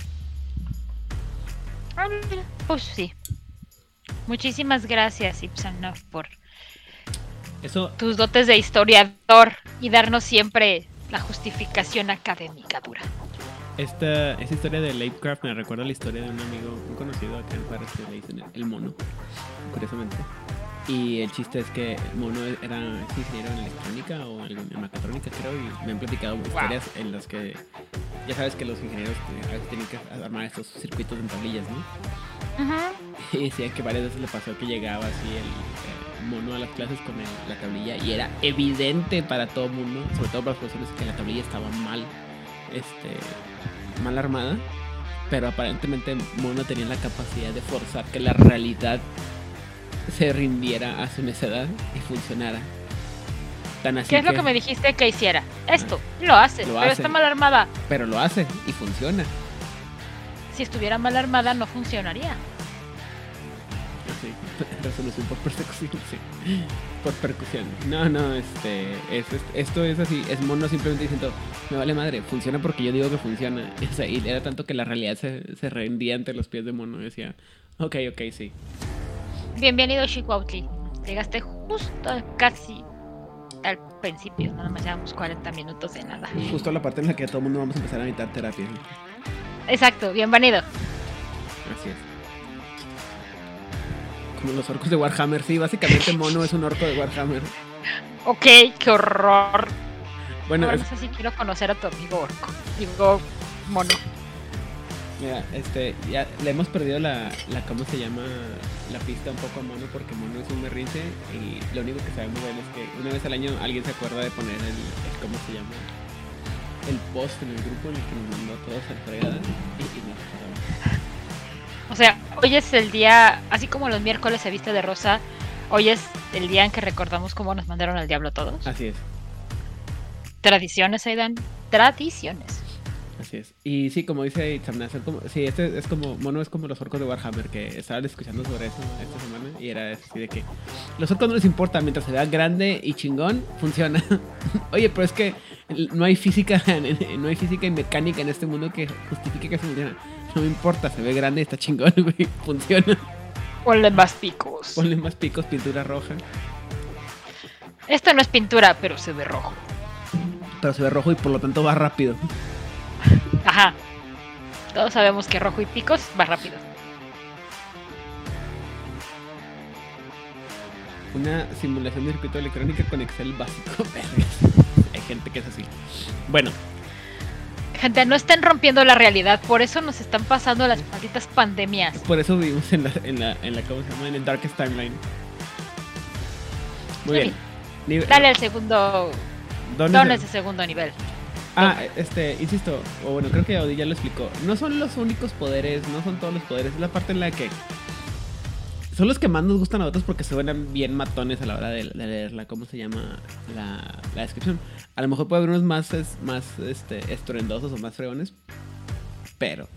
Ah, pues sí. Muchísimas gracias, Ipsanov, por Eso... tus dotes de historiador y darnos siempre la justificación académica dura. Esta, esta historia de Lovecraft me recuerda la historia de un amigo, un conocido acá en Juárez que le dicen el mono, curiosamente. Y el chiste es que Mono era ingeniero en electrónica o en mecatrónica, creo, y me han platicado historias en las que ya sabes que los ingenieros tienen que armar estos circuitos en tablillas, ¿no? Ajá. Y decían que varias veces le pasó que llegaba así el, mono a las clases con la tablilla y era evidente para todo el mundo, sobre todo para los profesores, que la tablilla estaba mal, este, mal armada, pero aparentemente Mono tenía la capacidad de forzar que la realidad se rindiera a su necedad y funcionara. Tan así ¿Qué es lo que me dijiste que hiciera? Esto, lo hace, pero está mal armada. Pero lo hace y funciona. Si estuviera mal armada no funcionaría. Sí, resolución por persecución, sí. Por percusión. No, no, este, es, esto es así, es mono simplemente diciendo, me vale madre, funciona porque yo digo que funciona. y era tanto que la realidad se, se rendía ante los pies de mono. Decía, ok, ok, sí. Bienvenido Chihuautli. Llegaste justo casi al principio, nada más llevamos 40 minutos de nada. Justo la parte en la que todo el mundo vamos a empezar a necesitar terapia. Exacto, bienvenido. Así es. Como los orcos de Warhammer, sí, básicamente Mono es un orco de Warhammer. Ok, qué horror. Bueno, no sé si quiero conocer a tu amigo orco. Digo, Mono. Mira, este, ya le hemos perdido la, la, ¿cómo se llama? La pista un poco a Mono porque Mono es un merrince y lo único que sabemos de él es que una vez al año alguien se acuerda de poner el, ¿cómo se llama? El post en el grupo en el que nos mandó a todos a fregada y, y nos O sea, hoy es el día, así como los miércoles se viste de rosa, hoy es el día en que recordamos cómo nos mandaron al diablo todos. Así es. Tradiciones, Aidan. Tradiciones. Así es. Y sí, como dice Itzamna, como, sí, este es como, Mono es como los orcos de Warhammer, que estaban escuchando sobre eso esta semana, y era así de que los orcos no les importa, mientras se vea grande y chingón, funciona. Oye, pero es que no hay física, no hay física y mecánica en este mundo que justifique que funciona. No me importa, se ve grande y está chingón, güey, funciona. Ponle más picos. Ponle más picos, pintura roja. Esto no es pintura, pero se ve rojo. Pero se ve rojo y por lo tanto va rápido. Ajá. Todos sabemos que rojo y picos va rápido. Una simulación de circuito electrónico con Excel básico. Hay gente que es así. Bueno. Gente, no estén rompiendo la realidad, por eso nos están pasando las malditas pandemias. Por eso vivimos en la, en la, en la ¿cómo se llama? En el Darkest Timeline. Muy bien. Dale el segundo. ¿Dónde es el segundo nivel? Ah, este, insisto, o bueno, creo que Audi ya lo explicó. No son los únicos poderes, no son todos los poderes. Es la parte en la que son los que más nos gustan a otros porque se ven bien matones a la hora de, leerla. ¿Cómo se llama la, descripción? A lo mejor puede haber unos más, más este, estruendosos o más fregones, pero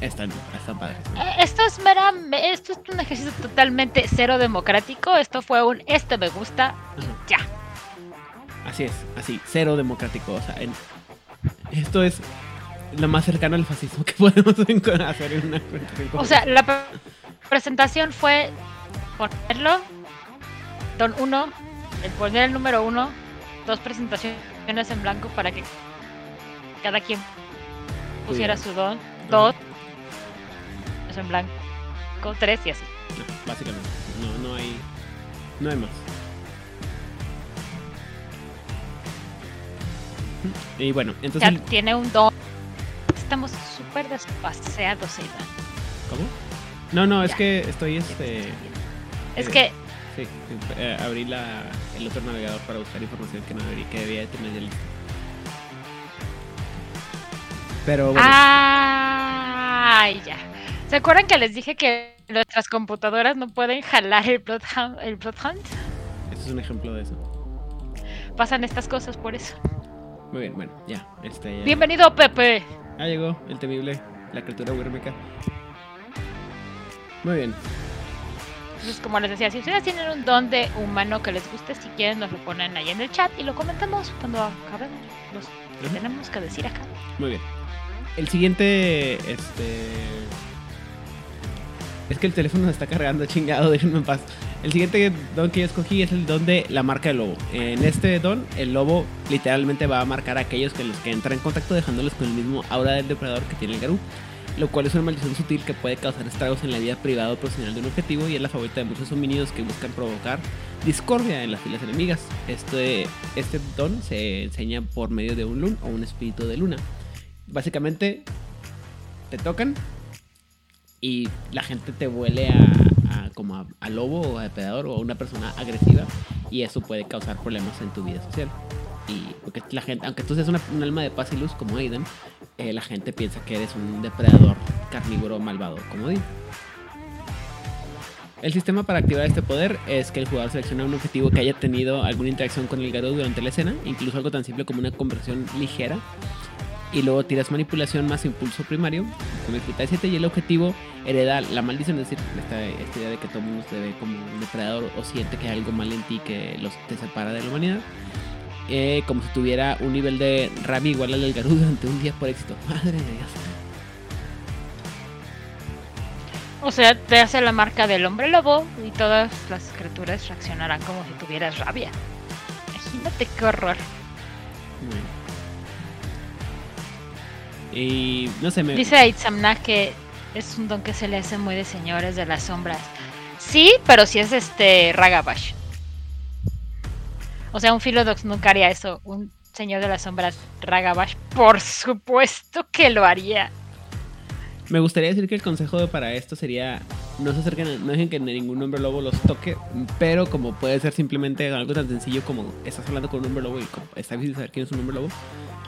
están, están padres. Eh, esto es mera, esto es un ejercicio totalmente cero democrático. Esto fue un este me gusta y ya. Así es, así, cero democrático. O sea, esto es lo más cercano al fascismo que podemos hacer en una O sea, la presentación fue ponerlo, don uno, el poner el número uno, dos presentaciones en blanco para que cada quien pusiera su don, dos en blanco, tres y así. básicamente, no, no hay, no hay más. Y bueno, entonces. tiene un don. Estamos súper despaseados, Aidan. ¿Cómo? No, no, es que estoy este. Es que Sí, eh, abrí la, el otro navegador para buscar información que no debería, que debía de tener ya lista. Pero bueno. Ay, ya. ¿Se acuerdan que les dije que nuestras computadoras no pueden jalar el Bloodhound? El Bloodhound? Ese es un ejemplo de eso. Pasan estas cosas por eso. Muy bien, bueno, ya. Este, ya. Bienvenido, Pepe. Ah, llegó el temible, la criatura huérmica. Muy bien. Entonces, como les decía, si ustedes tienen un don de humano que les guste, si quieren nos lo ponen ahí en el chat y lo comentamos cuando acabemos los que tenemos que decir acá. Muy bien. El siguiente, este... Es que el teléfono se está cargando, chingado, déjenme en paz. El siguiente don que yo escogí es el don de la marca del lobo. En este don, el lobo literalmente va a marcar a aquellos que los que entran en contacto dejándoles con el mismo aura del depredador que tiene el garú. Lo cual es una maldición sutil que puede causar estragos en la vida privada o profesional de un objetivo y es la favorita de muchos homínidos que buscan provocar discordia en las filas enemigas. Este, este don se enseña por medio de un lun o un espíritu de luna. Básicamente, te tocan y la gente te huele a, a- como a, lobo o a depredador o a una persona agresiva y eso puede causar problemas en tu vida social. Y porque la gente, aunque tú seas una- un alma de paz y luz como Aiden, eh, la gente piensa que eres un depredador carnívoro malvado como Odin. El sistema para activar este poder es que el jugador selecciona un objetivo que haya tenido alguna interacción con el Garou durante la escena, incluso algo tan simple como una conversión ligera, y luego tiras manipulación más impulso primario con dificultad 7 y el objetivo hereda la maldición, es decir, esta, esta idea de que todo el mundo se ve como un depredador o siente que hay algo mal en ti que los, te separa de la humanidad. eh, como si tuviera un nivel de rabia igual al del Garou durante un día por éxito. Madre de Dios. O sea, te hace la marca del hombre lobo y todas las criaturas reaccionarán como si tuvieras rabia. Imagínate qué horror. Y no sé, me... Dice Aitzamna que es un don que se le hace muy de señores de las sombras. Sí, pero si es este Ragabash. O sea, un Philodox nunca haría eso. Un señor de las sombras Ragabash, por supuesto que lo haría. Me gustaría decir que el consejo para esto sería no se acerquen, a- no dejen que ningún hombre lobo los toque, pero como puede ser simplemente algo tan sencillo como estás hablando con un hombre lobo y está difícil saber quién es un hombre lobo,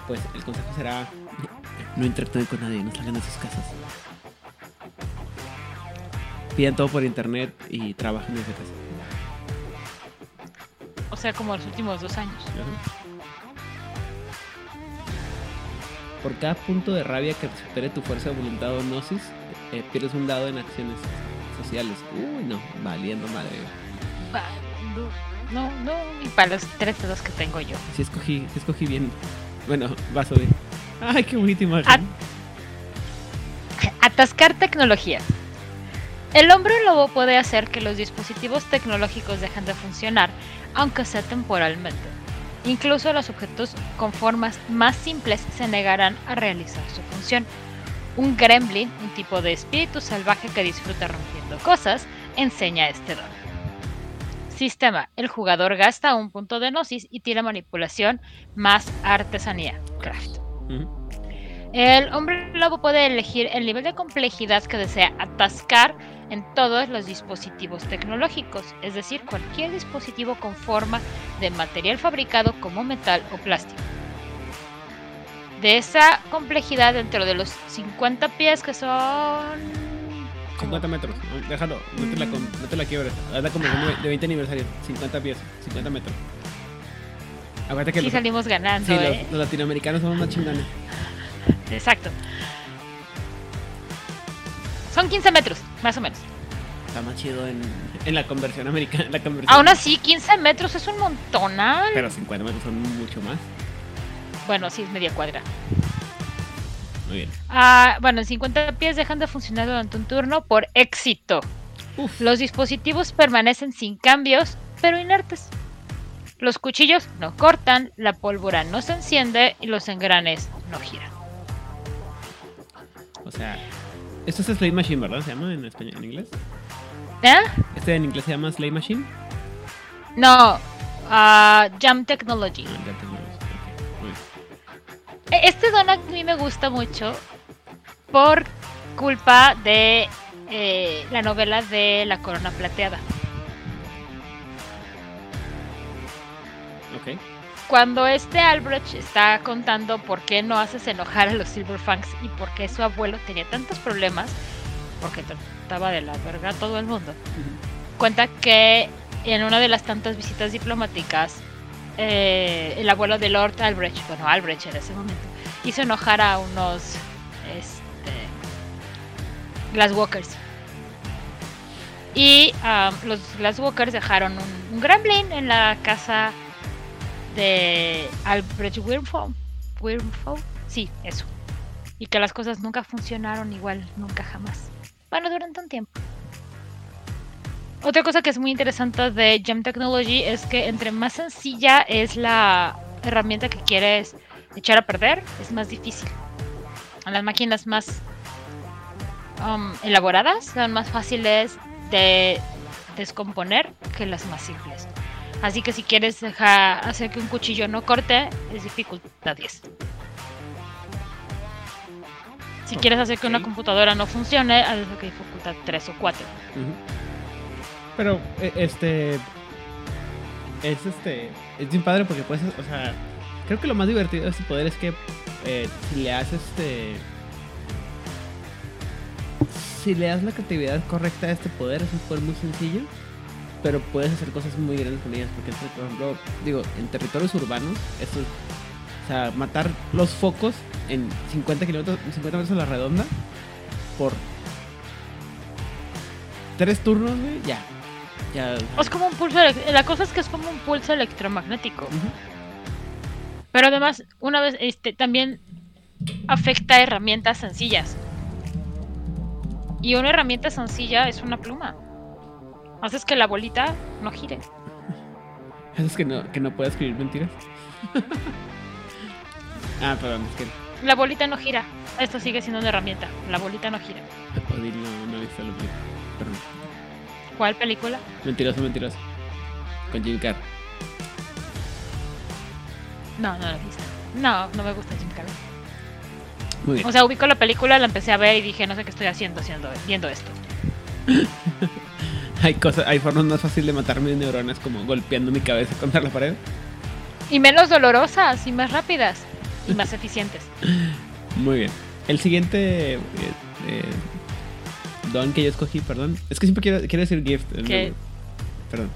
pues el consejo será no interactúen con nadie, no salgan de sus casas. Pidan todo por internet y trabajen desde casa. O sea, como los últimos dos años. Ajá. Por cada punto de rabia que supere tu fuerza de voluntad o gnosis, eh, pierdes un dado en acciones sociales. Uy, no, valiendo madre. No, no, y para los tres dedos que tengo yo. Sí escogí, escogí bien. Bueno, vas a ver. Ay, qué bonita imagen. Atascar tecnología. El hombre lobo puede hacer que los dispositivos tecnológicos dejen de funcionar, aunque sea temporalmente. Incluso los objetos con formas más simples se negarán a realizar su función. Un gremlin, un tipo de espíritu salvaje que disfruta rompiendo cosas, enseña este don. Sistema. El jugador gasta un punto de gnosis y tira manipulación más artesanía. Craft. El hombre lobo puede elegir el nivel de complejidad que desea atascar en todos los dispositivos tecnológicos, es decir, cualquier dispositivo con forma de material fabricado como metal o plástico. De esa complejidad dentro de los 50 pies que son... como 50 metros. Déjalo, no te la, no te la quiebres. De- de 20 aniversario. 50 pies, 50 metros. Acuérdate que Sí los, salimos ganando, sí, los- ¿eh? los latinoamericanos somos más chingones. Exacto. Son 15 metros, más o menos. Está más chido en, en la conversión americana. La conversión, Aún así, 15 metros es un montonal. Pero 50 metros son mucho más. Bueno, sí, es media cuadra. Muy bien. Ah, bueno, en 50 pies dejan de funcionar durante un turno por éxito. Uf. Los dispositivos permanecen sin cambios, pero inertes. Los cuchillos no cortan, la pólvora no se enciende y los engranes no giran. O sea, esto es Slave Machine, ¿verdad? ¿Se llama en español, en inglés? ¿Eh? Este en inglés se llama Slave Machine. No, ah, Jam Technology. Ah. E- Este don a mí me gusta mucho por culpa de eh, la novela de La Corona Plateada. Ok. Cuando este Albrecht está contando por qué no haces enojar a los Silverfangs y por qué su abuelo tenía tantos problemas, porque trataba de la verga a todo el mundo, cuenta que en una de las tantas visitas diplomáticas, eh, el abuelo de Lord Albrecht, bueno, Albrecht en ese momento, hizo enojar a unos este, Glasswalkers. Y um, los Glasswalkers dejaron un, un gremlin en la casa de Albrecht. Wyrmfow, sí, eso. Y que las cosas nunca funcionaron igual, nunca jamás. Bueno, durante un tiempo. Otra cosa que es muy interesante de Gem Technology es que entre más sencilla es la herramienta que quieres echar a perder, es más difícil. Las máquinas más um, elaboradas son más fáciles de descomponer que las más simples. Así que si quieres dejar hacer que un cuchillo no corte, es dificultad 10. Si quieres hacer que una computadora no funcione, haz que dificultad 3 o 4. Ujú. Pero, eh, este. Es este. Es bien padre porque puedes. O sea, creo que lo más divertido de este poder es que eh, si le haces este. Si le das la creatividad correcta a este poder, es un poder muy sencillo. Pero puedes hacer cosas muy grandes con ellas. Porque, por ejemplo, digo, en territorios urbanos, esto es. O sea, matar los focos en 50 kilómetros, 50 metros a la redonda por tres turnos, güey, ya. Ya. Es como un pulso. La cosa es que es como un pulso electromagnético. Pero además, una vez, este, también afecta herramientas sencillas. Y una herramienta sencilla es una pluma. Haces que la bolita no gire. Es que no, que no puedo escribir mentiras. ah, perdón, es que La bolita no gira. Esto sigue siendo una herramienta. La bolita no gira. Odil no, no he visto la película. Perdón. ¿Cuál película? Mentiroso, mentiroso. Con Jim Carrey. No, no la he visto. No, no me gusta Jim Carrey. Muy bien. O sea, ubico la película, la empecé a ver y dije, no sé qué estoy haciendo, haciendo viendo esto. Hay cosas, hay formas más fáciles de matar mis neuronas como golpeando mi cabeza contra la pared. Y menos dolorosas y más rápidas. Y más eficientes. Muy bien. El siguiente eh, eh, don que yo escogí, perdón. Es que siempre quiero, quiero decir gift. ¿Qué? Perdón.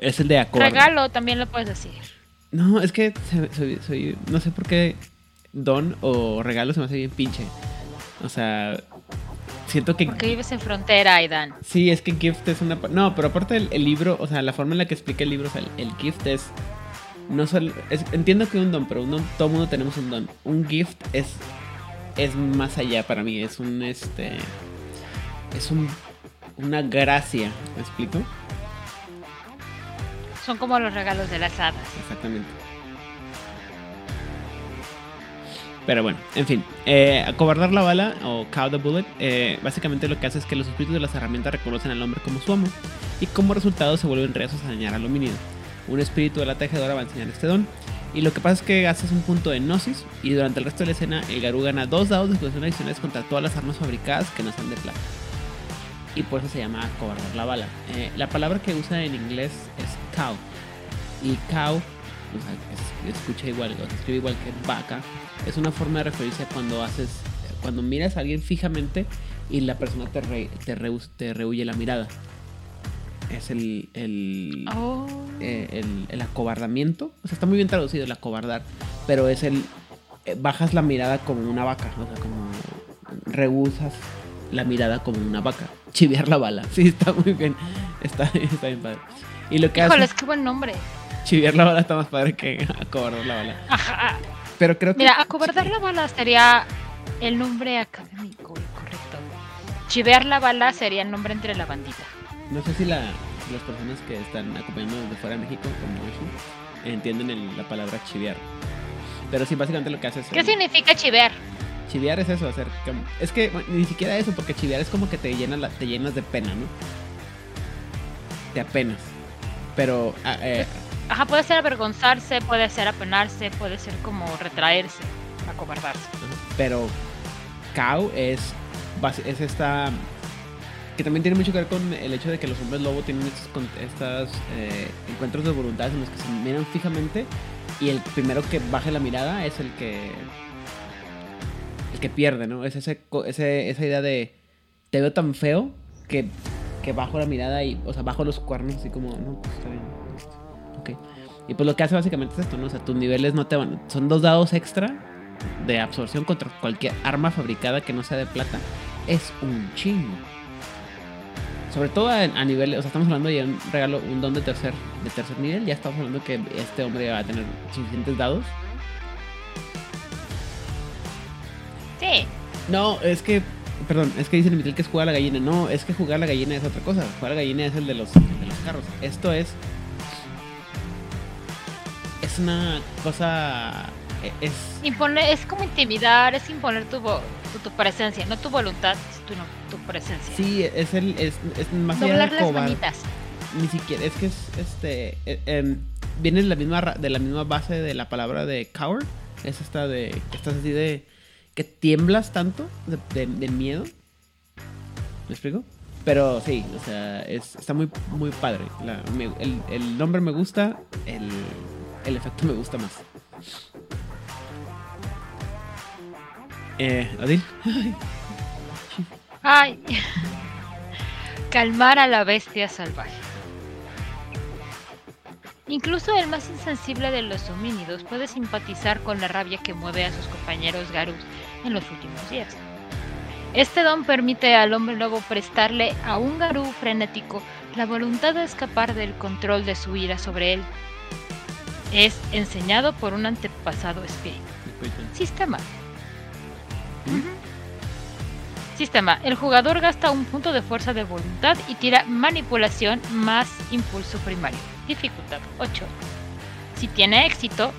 Es el de Accord. Regalo también lo puedes decir. No, es que soy, soy- no sé por qué don o regalo se me hace bien pinche. O sea, siento que Porque vives en frontera, Aidan. sí, es que gift es una no, pero aparte el, el libro, o sea, la forma en la que explica el libro, o sea, el, el gift es no solo es- entiendo que un don, pero un don, todo mundo tenemos un don. Un gift es es más allá para mí, es un este es un una gracia, ¿me explico? Son como los regalos de las hadas. Exactamente. Pero bueno, en fin. Eh, acobardar la bala o cow the bullet, eh, básicamente lo que hace es que los espíritus de las herramientas reconocen al hombre como su amo y como resultado se vuelven reacios a dañar al homínido. Un espíritu de la tejedora va a enseñar este don. Y lo que pasa es que haces un punto de gnosis y durante el resto de la escena el Garú gana dos dados de ejecución adicionales contra todas las armas fabricadas que no sean de plata. Y por eso se llama acobardar la bala. Eh, la palabra que usa en inglés es cow. Y cow escucha igual, o se escribe igual que vaca, es una forma de referirse a cuando haces, cuando miras a alguien fijamente y la persona te, re- te, rehu- te rehuye la mirada. Es el, el, Oh. eh, el, el acobardamiento, o sea, está muy bien traducido el acobardar, pero es el, eh, bajas la mirada como una vaca, o sea, como rehusas la mirada como una vaca, chiviar la bala, sí, está muy bien, está, está bien padre. Y lo que hace... Híjoles, qué buen nombre. Chiviar la bala está más padre que acobardar la bala. Ajá. Pero creo que. Mira, acobardar la bala sería el nombre académico y correcto. Chivear la bala sería el nombre entre la bandita. No sé si la, las personas que están acompañando desde fuera de México, como Oshi, entienden el- la palabra chiviar. Pero sí, básicamente lo que hace es. ¿Qué significa chivear? Chiviar es eso, hacer. como- Es que bueno, ni siquiera eso, porque chiviar es como que te llenas, la- te llenas de pena, ¿no? Te apenas. Pero. ah, eh, Ajá, puede ser avergonzarse, puede ser apenarse, puede ser como retraerse, acobardarse. pero. Cow es. Es esta. que también tiene mucho que ver con el hecho de que los hombres lobo tienen estos, estas, eh, encuentros de voluntad en los que se miran fijamente y el primero que baje la mirada es el que el que pierde, ¿no? Es ese, ese- esa idea de te veo tan feo que, que bajo la mirada y, o sea, bajo los cuernos así como, no, pues está bien. Y pues lo que hace básicamente es esto, ¿no? O sea, tus niveles no te van, son dos dados extra de absorción contra cualquier arma fabricada que no sea de plata. Es un chingo. Sobre todo a, a nivel, o sea, estamos hablando de un regalo, un don de tercer, de tercer nivel. Ya estamos hablando que este hombre va a tener suficientes dados. Sí. No, es que, perdón, es que dice el Mitel que es jugar a la gallina. No, es que jugar a la gallina es otra cosa. Jugar a la gallina es el de los, el de los carros. Esto es. Es una cosa. e- Es. Es como intimidar, es imponer tu, vo- tu, tu presencia, no tu voluntad, es tu, tu presencia. Sí, es el. Es, es más allá Doblar de las manitas. Ni siquiera, es que es este. eh, em, viene de la misma de la misma base de la palabra de coward. Es esta de. que estás así de. que tiemblas tanto de, de- de miedo. ¿Me explico? Pero sí, o sea, es, está muy, muy padre. La- me- el, el nombre me gusta, el, el efecto me gusta más. Eh, Adil. Ay. Calmar a la bestia salvaje. Incluso el más insensible de los homínidos puede simpatizar con la rabia que mueve a sus compañeros Garus en los últimos días. Este don permite al hombre lobo prestarle a un Garú frenético la voluntad de escapar del control de su ira sobre él. Es enseñado por un antepasado espíritu. Sistema. ¿Mm? Sistema. El jugador gasta un punto de fuerza de voluntad y tira manipulación más impulso primario. Dificultad 8. Si tiene éxito,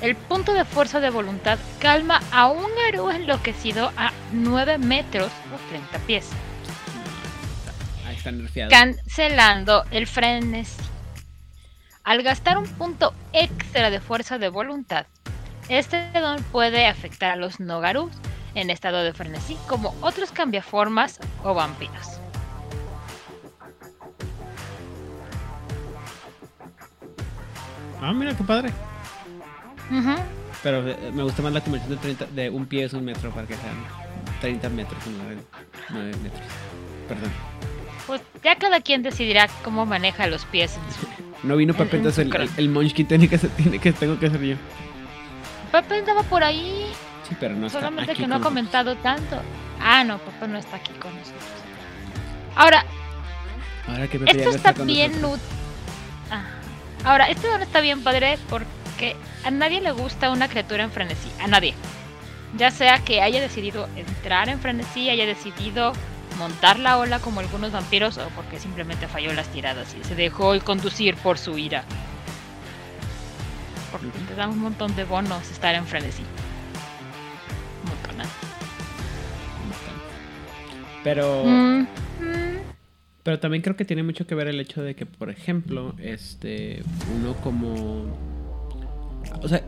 el punto de fuerza de voluntad calma a un Garú enloquecido a 9 metros o 30 pies, Ahí está nerfeado. cancelando el frenesí. Al gastar un punto extra de fuerza de voluntad, este don puede afectar a los no Garús en estado de frenesí como otros cambiaformas o vampiros. Ah, mira qué padre. Ujú. Pero eh, me gusta más la conversión de, 30, de un pie es un metro para que sean 30 metros en lugar de 9 metros. Perdón. Pues ya cada quien decidirá cómo maneja los pies. en su- No vino en entonces su el, el, el Munchkin tiene que, tiene que, tengo que ser yo. Pepe andaba por ahí, Sí, pero no está solamente que no ha comentado tanto. Ah, no, Pepe no está aquí con nosotros. Ahora. Ahora que Esto no está con bien nosotros. útil. Ahora, este don está bien padre porque a nadie le gusta una criatura en frenesí. A nadie. Ya sea que haya decidido entrar en frenesí, haya decidido montar la ola como algunos vampiros o porque simplemente falló las tiradas y se dejó conducir por su ira. Porque te da un montón de bonos estar en frenesí. Un montón. Pero, Mm, mm, pero también creo que tiene mucho que ver el hecho de que, por ejemplo, este, uno como, o sea,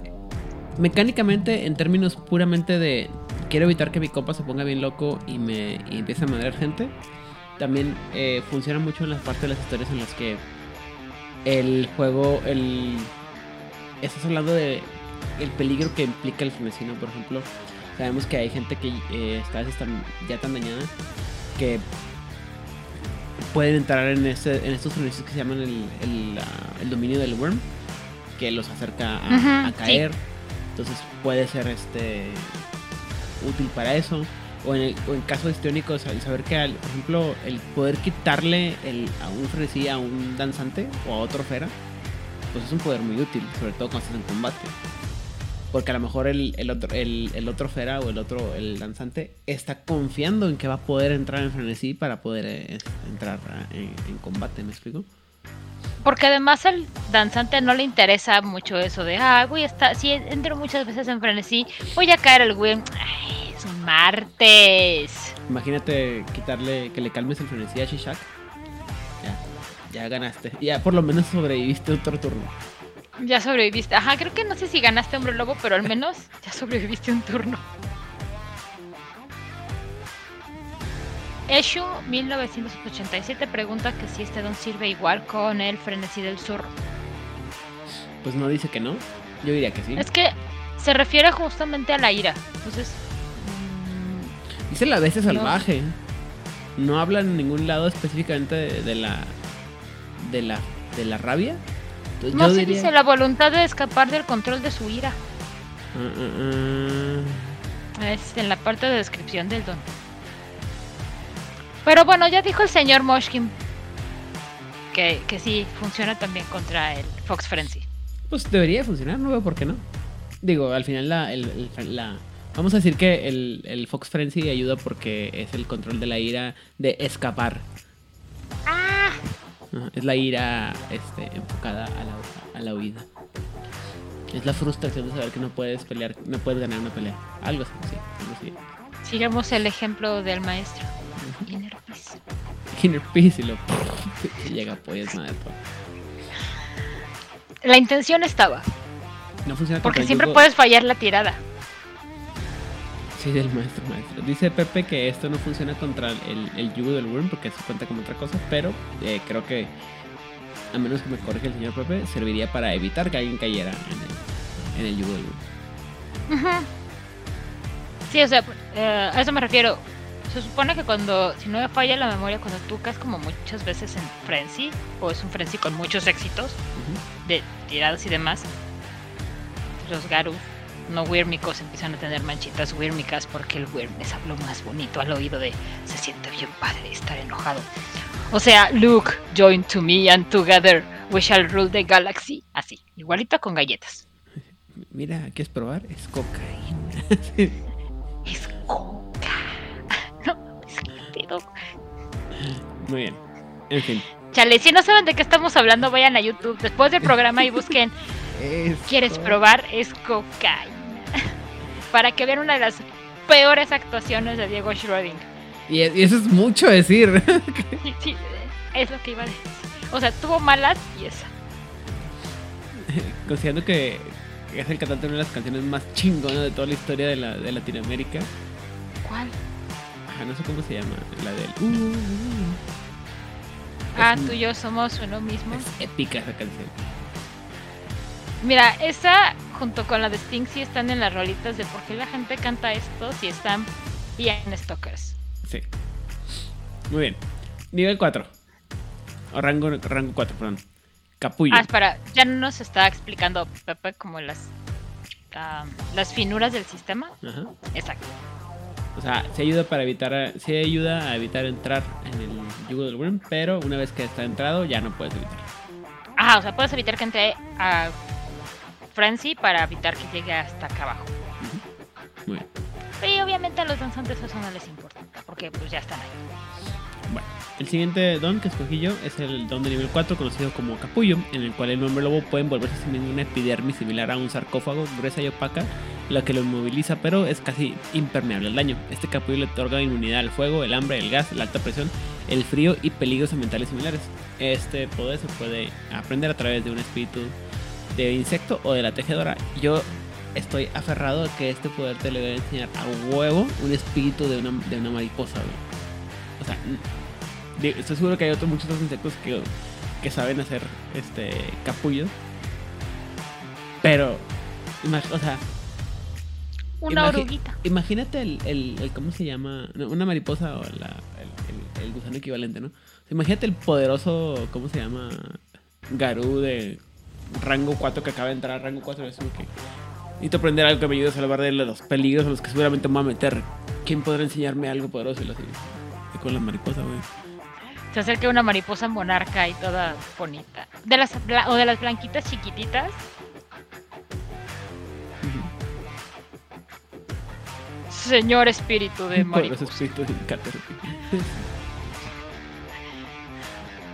mecánicamente, en términos puramente de quiero evitar que mi compa se ponga bien loco y me y empiece a madrear gente, también eh, funciona mucho en las partes de las historias en las que el juego, el estás hablando de el peligro que implica el frenesí, ¿no? Por ejemplo, sabemos que hay gente que eh, está ya tan dañada que pueden entrar en, este, en estos frenesíes que se llaman el, el, el dominio del worm, que los acerca a, Ujú, a sí. caer. Entonces puede ser este útil para eso. O en, el, o en caso histriónico, el saber que, por ejemplo, el poder quitarle el, a un frenesí a un danzante o a otro fera, pues es un poder muy útil, sobre todo cuando estás en combate. Porque a lo mejor el, el otro, el, el otro Fera o el otro, el lanzante, está confiando en que va a poder entrar en frenesí para poder eh, entrar ah, en, combate, ¿me explico? Porque además al danzante no le interesa mucho eso de, ah, a estar, si entro muchas veces en frenesí, voy a caer al güey. Ay, es un martes. Imagínate quitarle, que le calmes el frenesí a Shishak. Ya, ya ganaste. Ya por lo menos sobreviviste otro turno. Ya sobreviviste. Ajá, creo que no sé si ganaste hombre lobo, pero al menos ya sobreviviste un turno. Eshu 1987 pregunta que si este don sirve igual con el frenesí del zorro. Pues no dice que no. Yo diría que sí. Es que se refiere justamente a la ira. Entonces. Dice la bestia salvaje. No habla en ningún lado específicamente de, de la. de la. de la rabia. Entonces, no, se diría... dice la voluntad de escapar del control de su ira. Uh, uh, uh. Es en la parte de descripción del don. Pero bueno, ya dijo el señor Moshkin que, que sí funciona también contra el Fox Frenzy. Pues debería funcionar, no veo por qué no. Digo, al final la, el, el, la vamos a decir que el, el, Fox Frenzy ayuda porque es el control de la ira de escapar. Ah. Es la ira este, enfocada a la, a la huida. Es la frustración de saber que no puedes pelear, no puedes ganar una pelea. Algo así, sí, algo así. Sigamos el ejemplo del maestro. Inner Peace. Inner Peace y lo llega pues madre. La intención estaba. No funciona Porque siempre yugo... puedes fallar la tirada. Sí, del maestro, maestro. Dice Pepe que esto no funciona contra el, el yugo del Worm porque eso cuenta como otra cosa, pero eh, creo que, a menos que me corrija el señor Pepe, serviría para evitar que alguien cayera en el, en el yugo del Worm. Sí, o sea, eh, a eso me refiero. Se supone que cuando, si no me falla la memoria, cuando tú caes como muchas veces en Frenzy, o es un Frenzy con muchos éxitos, uh -huh. de tiradas y demás, los Garu no wírmicos empiezan a tener manchitas wírmicas porque el wyrm lo más bonito al oído de se siente bien padre estar enojado. O sea, look, join to me and together we shall rule the galaxy. Así, igualito con galletas. Mira, ¿quieres probar? Es cocaína. es coca. No, es pedo. Muy bien. En fin. Chale, si no saben de qué estamos hablando, vayan a YouTube después del programa y busquen es ¿Quieres probar? Es cocaína. Para que vean una de las peores actuaciones de Diego Schrödinger. Y, y eso es mucho decir. sí, sí, es lo que iba a decir. O sea, tuvo malas y esa. Considerando que es el cantante de una de las canciones más chingonas de toda la historia de, la, de Latinoamérica. ¿Cuál? Ajá, no sé cómo se llama. La del. Uh, uh, uh. Ah, tú y yo somos uno mismo. Es épica esa canción. Mira, esa junto con la de Sting sí están en las rolitas de por qué la gente canta esto si están bien stalkers. Sí. Muy bien. Nivel 4. O rango, rango 4, perdón. Capullo. Ah, espera, ya nos está explicando Pepe como las um, las finuras del sistema. Ajá. Exacto. O sea, se ayuda para evitar, se ayuda a evitar entrar en el yugo del worm, pero una vez que está entrado ya no puedes evitar. Ah, o sea, puedes evitar que entre a Frenzy para evitar que llegue hasta acá abajo. Muy bien. Y obviamente a los danzantes eso no les importa, porque pues ya están ahí. Bueno, el siguiente don que escogí yo es el don de nivel 4 conocido como capullo, en el cual el hombre lobo puede envolverse sin una epidermis similar a un sarcófago gruesa y opaca, lo que lo inmoviliza pero es casi impermeable al daño. Este capullo le otorga inmunidad al fuego, el hambre, el gas, la alta presión, el frío y peligros ambientales similares. Este poder se puede aprender a través de un espíritu de insecto o de la tejedora. Yo estoy aferrado a que este poder te le voy a enseñar a huevo un espíritu de una, de una mariposa, güey. O sea, estoy seguro que hay otros, muchos otros insectos que, que saben hacer este capullos. Pero, o sea. Una oruguita. Imagínate el, el, el, ¿Cómo se llama? No, una mariposa o la, el, el, gusano equivalente, ¿no? Imagínate el poderoso. ¿Cómo se llama? Garú de rango 4 que acaba de entrar, rango 4 es como que necesito aprender algo que me ayude a salvar de los peligros a los que seguramente me voy a meter. ¿Quién podrá enseñarme algo poderoso? Y lo así. Con la mariposa, güey. Se acerca una mariposa monarca y toda bonita. De las, o de las blanquitas chiquititas. Señor espíritu de mariposa.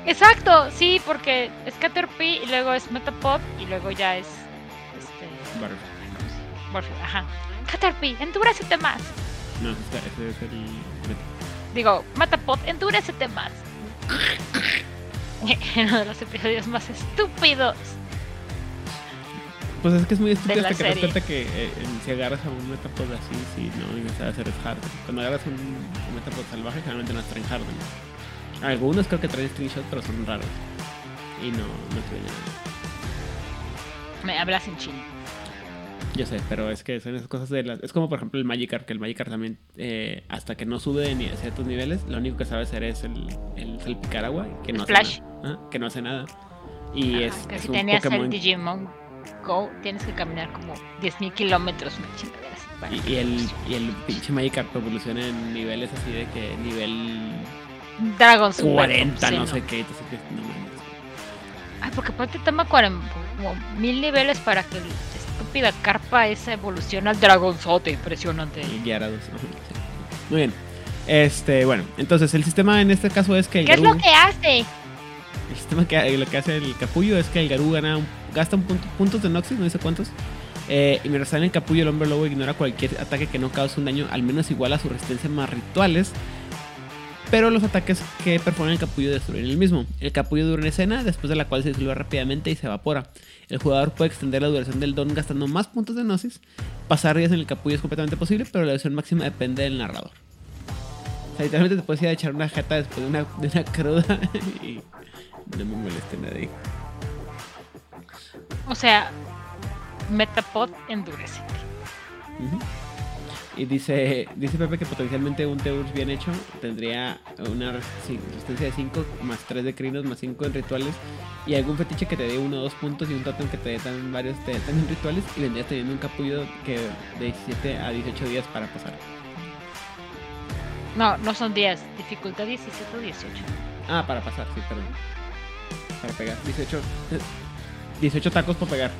Exacto, sí, porque es Caterpie y luego es Metapod y luego ya es este Butterfly. Ajá. Caterpie, endurécete más. No, ese es el Digo, Metapod, endurécete más. Uno de los episodios más estúpidos. Pues es que es muy estúpido hasta que te cuenta que eh, en- si agarras a un Metapod así, sí, no, y va a hacer es hard. Cuando agarras un, un Metapod salvaje, generalmente no traen hard. ¿no? Algunos creo que traen string shot, pero son raros. Y no, no traen nada. Me hablas en chino. Yo sé, pero es que son esas cosas de las... Es como por ejemplo el Magikarp, que el Magikarp también, eh, hasta que no sube ni- a ciertos niveles, lo único que sabe hacer es el, el salpicar agua, que no Splash. hace nada. Que no hace nada. Y es, Ajá, que es si un tenías Pokémon... el Digimon Go, tienes que caminar como 10.000 kilómetros, Y, y el, y el pinche Magikarp evoluciona en niveles así de que nivel Dragon Super 40, no sí, sé qué. no. Ay, porque aparte toma 40, como mil niveles para que la estúpida carpa esa evolucione al dragonzote impresionante. Y Gyarados. Muy bien. Este, bueno, entonces el sistema en este caso es que el ¿Qué es lo que hace? El sistema que lo que hace el capullo es que el Garú gana un- gasta un punto, puntos de Noxus, no dice cuántos. eh, y mientras está en el capullo, el hombre lobo ignora cualquier ataque que no cause un daño al menos igual a su resistencia más rituales. Pero los ataques que perforan el capullo destruyen el mismo. El capullo dura una escena, después de la cual se disuelve rápidamente y se evapora. El jugador puede extender la duración del don gastando más puntos de Gnosis. Pasar días en el capullo es completamente posible, pero la duración máxima depende del narrador. O sea, literalmente te puedes ir a echar una jeta después de una, de una cruda y no me moleste nadie. O sea, Metapod endurece. Y dice, dice Pepe que potencialmente un Teurs bien hecho tendría una resistencia de 5 más 3 de crinos más 5 en rituales y algún fetiche que te dé 1 o 2 puntos y un totem que te dé también varios te- también rituales y vendrías teniendo un capullo que de 17 a 18 días para pasar. No, no son días. Dificultad 17 o 18. Ah, para pasar, sí, perdón. Para pegar. 18, 18 tacos por pegar.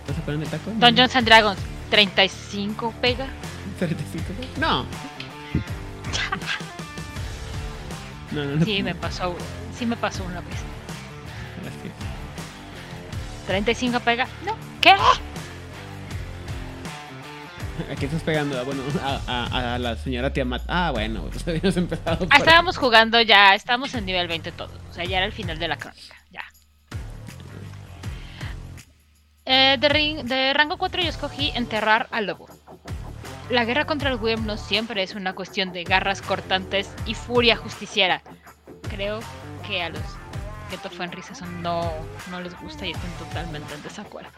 ¿Estás sacando el taco? Dungeons and Dragons, 35 pega. 35. No. No, no, no. Sí, me pasó. Sí me pasó una vez. Gracias. 35 pega. No. ¿Qué? ¿A quién estás pegando? Ah, bueno, a, a- a la señora Tiamat. Ah, bueno, pues habíamos empezado. por Ah, ahí. estábamos jugando ya, estábamos en nivel 20 todos. O sea, ya era el final de la crónica. Ya. Eh, de, ring- de rango 4 yo escogí enterrar al lobo. La guerra contra el Wyrm no siempre es una cuestión de garras cortantes y furia justiciera. Creo que a los Keto Fenris eso no, no les gusta y están totalmente en desacuerdo.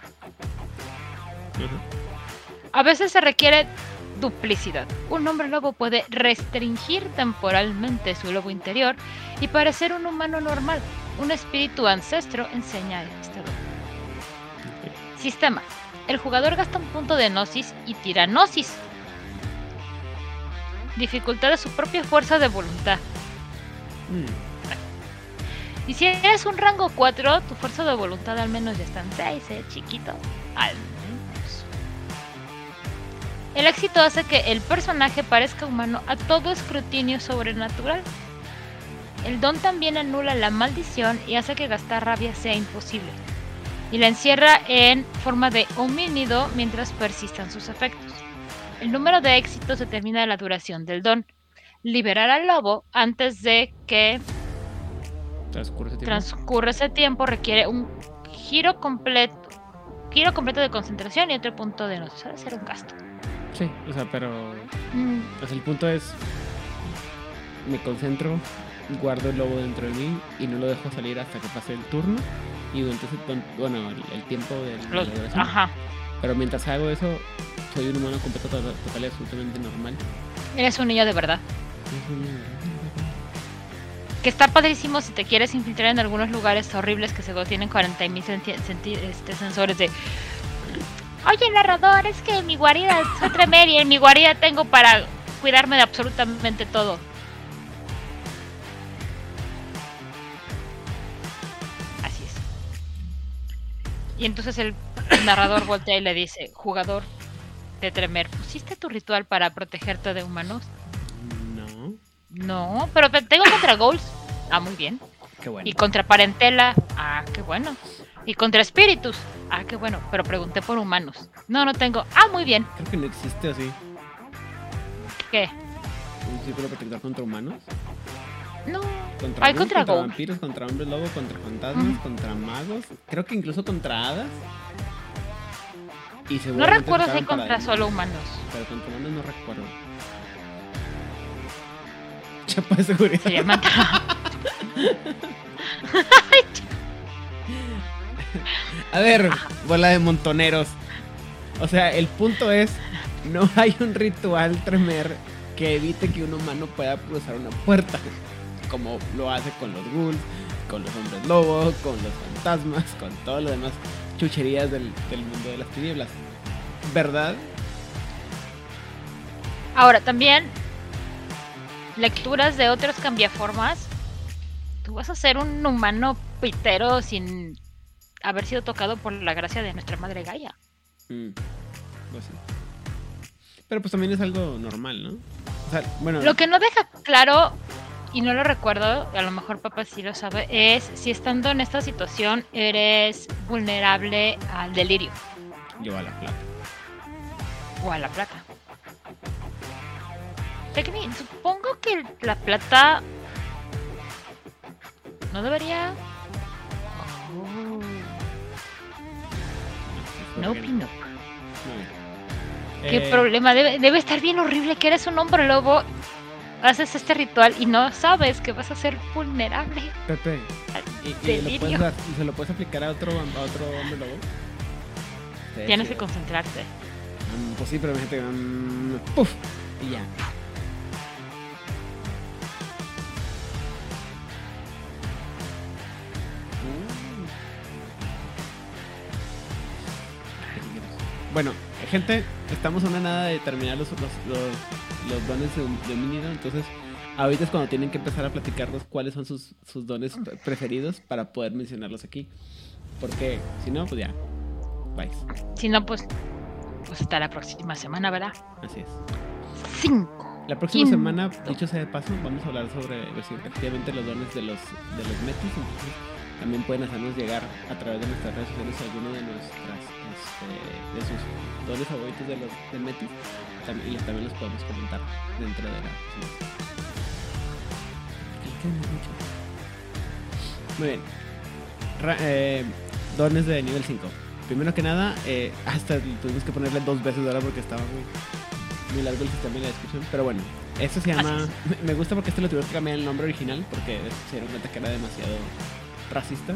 A veces se requiere duplicidad. Un hombre lobo puede restringir temporalmente su lobo interior y parecer un humano normal. Un espíritu ancestro enseña este don. Sistema. El jugador gasta un punto de gnosis y tira gnosis. Dificultad de su propia fuerza de voluntad. Mm, Y si eres un rango 4, tu fuerza de voluntad al menos ya está en 6, ¿eh, chiquito? Al menos. El éxito hace que el personaje parezca humano a todo escrutinio sobrenatural. El don también anula la maldición y hace que gastar rabia sea imposible. Y la encierra en forma de homínido mientras persistan sus efectos. El número de éxitos determina la duración del don. Liberar al lobo antes de que transcurre ese tiempo. transcurre ese tiempo requiere un giro completo giro completo de concentración y otro punto de no debe ser un gasto Sí, o sea, pero. Mm, sea, el punto es. Me concentro, guardo el lobo dentro de mí y no lo dejo salir hasta que pase el turno. Y ton- bueno, el, el tiempo de la los- ajá. Pero mientras hago eso, soy un humano completo, total, total absolutamente normal. eres un niño de verdad. Es un- que está padrísimo si te quieres infiltrar en algunos lugares horribles que se tienen 40 mil este, sensores de oye narrador es que en mi guarida soy tremer y en mi guarida tengo para cuidarme de absolutamente todo y entonces el narrador voltea y le dice jugador de tremer pusiste tu ritual para protegerte de humanos No, no, pero te- tengo contra Goals. Ah, muy bien. qué bueno. Y contra Parentela. Ah, qué bueno. Y contra Espíritus. Ah, qué bueno. Pero pregunté por humanos. No, no tengo. Ah, muy bien. Creo que no existe así. ¿Qué? Un círculo protector contra humanos. No. Contra, Hay ghouls, contra vampiros, contra hombres lobo, contra fantasmas, contra magos. Creo que incluso contra hadas. Y No recuerdo si contra solo humanos. Pero contra humanos no recuerdo. Chapa de seguridad. Se llaman. A ver, bola de montoneros. O sea, el punto es, no hay un ritual tremer que evite que un humano pueda cruzar una puerta, como lo hace con los ghouls, con los hombres lobo, con los fantasmas, con todo lo demás chucherías del, del mundo de las tinieblas. ¿Verdad? Ahora, también lecturas de otros cambiaformas. Tú vas a ser un humano pitero sin haber sido tocado por la gracia de nuestra madre Gaia. Mm, pues sí. Pero pues también es algo normal, ¿no? O sea, bueno, Lo que no deja claro, y no lo recuerdo, a lo mejor papá sí lo sabe, es si estando en esta situación eres vulnerable al delirio lleva la plata. o a la plata. Supongo que la plata no debería. Oh, no, Porque- Pino. Muy bien. ¿Qué Eh, problema? Debe, debe estar bien horrible que eres un hombre lobo. Haces este ritual y no sabes que vas a ser vulnerable. Pepe, al ¿y, lo puedes se lo puedes aplicar a otro, a otro hombre lobo? Sí, Tienes sí. que concentrarte. Mm, pues sí, pero imagínate. mm, ¡Puf! Y ya. Bueno, gente, estamos a una nada de terminar los, los, los, los dones de, de Minido, entonces ahorita es cuando tienen que empezar a platicarnos cuáles son sus, sus dones pre- preferidos para poder mencionarlos aquí. Porque si no, pues ya. Bye. Si no, pues, pues hasta la próxima semana, ¿verdad? Así es. Cinco. La próxima Quinto. semana, dicho sea de paso, vamos a hablar sobre efectivamente los dones de los, de los metis. Entonces, también pueden hacernos llegar a través de nuestras redes sociales alguno de nuestras este, de sus dones favoritos de los de metis. Y también los podemos comentar dentro de la. Muy bien. Ra- eh, dones de nivel 5. Primero que nada, eh, hasta tuvimos que ponerle dos veces ahora porque estaba muy, muy largo el sistema de la descripción. Pero bueno, esto se llama. Me gusta porque este lo tuvieron que cambiar el nombre original porque se dieron cuenta que era demasiado racista.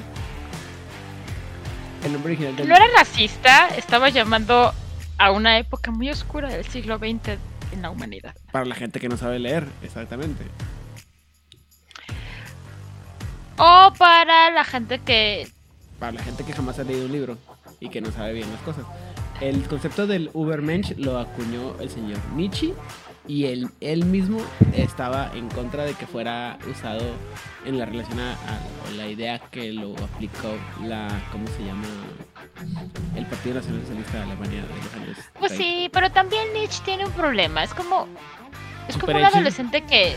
El nombre original del. No era racista, estaba llamando a una época muy oscura del siglo XX en la humanidad. Para la gente que no sabe leer, exactamente. O para la gente que Para la gente que jamás ha leído un libro y que no sabe bien las cosas. El concepto del Ubermensch lo acuñó el señor Nietzsche y él, él mismo estaba en contra de que fuera usado en la relación a, a- la idea que lo aplicó la, ¿cómo se llama? El Partido Nacional Socialista de Alemania de los años. Pues 30. sí, pero también Nietzsche tiene un problema. Es como. Es como ¿Super un adolescente que.